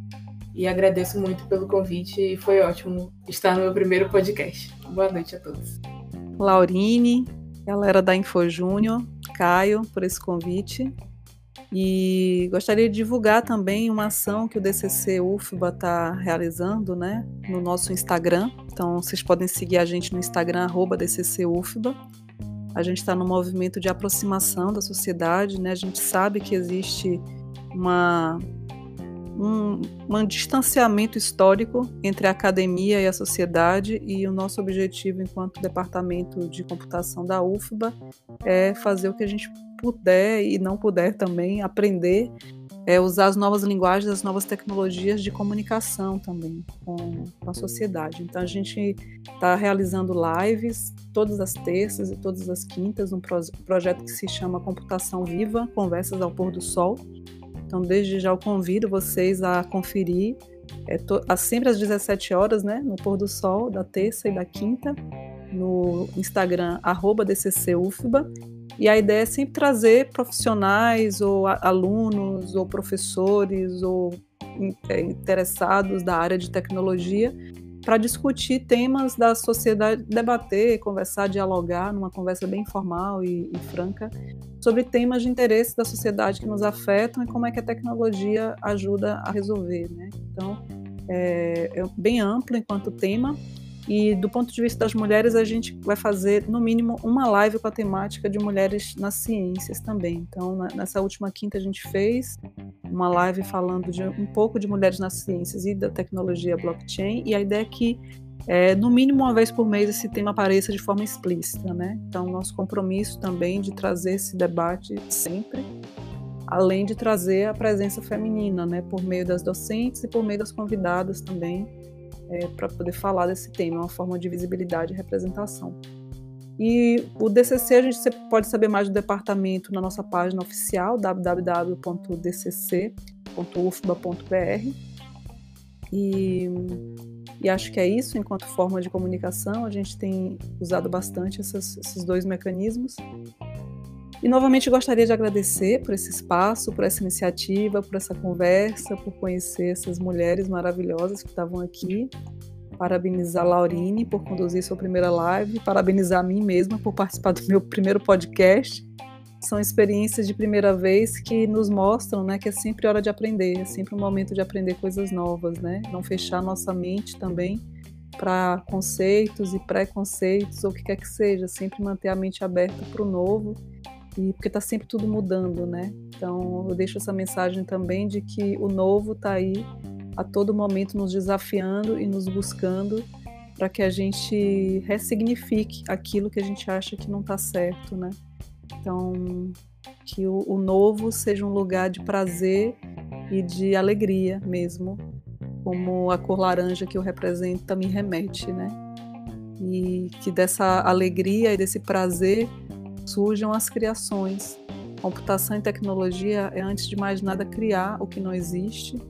E agradeço muito pelo convite foi ótimo estar no meu primeiro podcast. Boa noite a todos. Laurine, galera da InfoJúnior, Caio, por esse convite. E gostaria de divulgar também uma ação que o DCC UFBA está realizando né, no nosso Instagram. Então, vocês podem seguir a gente no Instagram, DCC UFBA. A gente está no movimento de aproximação da sociedade, né? a gente sabe que existe uma, um, um distanciamento histórico entre a academia e a sociedade, e o nosso objetivo, enquanto departamento de computação da UFBA, é fazer o que a gente puder e não puder também aprender é usar as novas linguagens, as novas tecnologias de comunicação também com, com a sociedade. Então a gente está realizando lives todas as terças e todas as quintas, um pro, projeto que se chama Computação Viva, Conversas ao Pôr do Sol. Então desde já eu convido vocês a conferir é, to, sempre às 17 horas, né, no pôr do sol da terça e da quinta, no Instagram arroba DCCUFBA e a ideia é sempre trazer profissionais ou alunos ou professores ou é, interessados da área de tecnologia para discutir temas da sociedade, debater, conversar, dialogar numa conversa bem informal e, e, franca sobre temas de interesse da sociedade que nos afetam e como é que a tecnologia ajuda a resolver. Né? Então, é, é bem amplo enquanto tema, e do ponto de vista das mulheres, a gente vai fazer no mínimo uma live com a temática de mulheres nas ciências também. Então, nessa última quinta a gente fez uma live falando de um pouco de mulheres nas ciências e da tecnologia blockchain. E a ideia é que é, no mínimo uma vez por mês esse tema apareça de forma explícita, né? Então, nosso compromisso também de trazer esse debate sempre, além de trazer a presença feminina, né? Por meio das docentes e por meio das convidadas também, é, para poder falar desse tema, uma forma de visibilidade e representação. E o DCC a gente pode saber mais do departamento na nossa página oficial www.dcc.ufba.br. E, e acho que é isso, enquanto forma de comunicação, a gente tem usado bastante essas, esses dois mecanismos. E novamente gostaria de agradecer por esse espaço, por essa iniciativa, por essa conversa, por conhecer essas mulheres maravilhosas que estavam aqui. Parabenizar a Laurine por conduzir sua primeira live, parabenizar a mim mesma por participar do meu primeiro podcast. São experiências de primeira vez que nos mostram né, que é sempre hora de aprender, é sempre um momento de aprender coisas novas, né? Não fechar nossa mente também para conceitos e preconceitos ou o que quer que seja, sempre manter a mente aberta para o novo e porque está sempre tudo mudando, né? Então eu deixo essa mensagem também de que o novo está aí a todo momento nos desafiando e nos buscando para que a gente ressignifique aquilo que a gente acha que não está certo, né? Então que o, o novo seja um lugar de prazer e de alegria mesmo, como a cor laranja que eu represento me remete, né? E que dessa alegria e desse prazer surjam as criações. Computação e tecnologia é, antes de mais nada, criar o que não existe,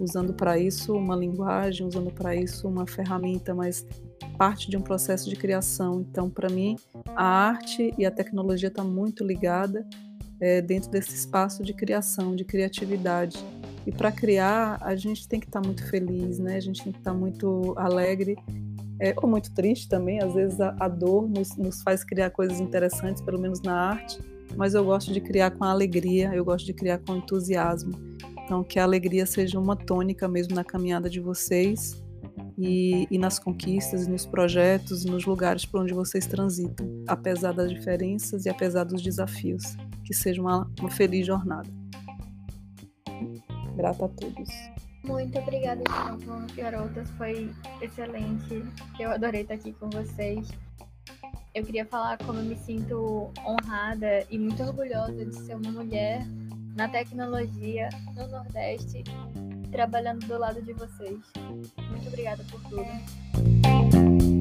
usando para isso uma linguagem, usando para isso uma ferramenta, mas parte de um processo de criação. Então, para mim, a arte e a tecnologia estão tá muito ligada é, dentro desse espaço de criação, de criatividade. E para criar, a gente tem que estar tá muito feliz, né? A gente tem que estar tá muito alegre, é, ou muito triste também. Às vezes a, a dor nos, nos faz criar coisas interessantes, pelo menos na arte. Mas eu gosto de criar com alegria, eu gosto de criar com entusiasmo. Então, que a alegria seja uma tônica mesmo na caminhada de vocês e, e nas conquistas, nos projetos, nos lugares por onde vocês transitam, apesar das diferenças e apesar dos desafios. Que seja uma, uma feliz jornada. Grata a todos. Muito obrigada de novo, garotas. Foi excelente. Eu adorei estar aqui com vocês. Eu queria falar como eu me sinto honrada e muito orgulhosa de ser uma mulher na tecnologia no Nordeste, trabalhando do lado de vocês. Muito obrigada por tudo.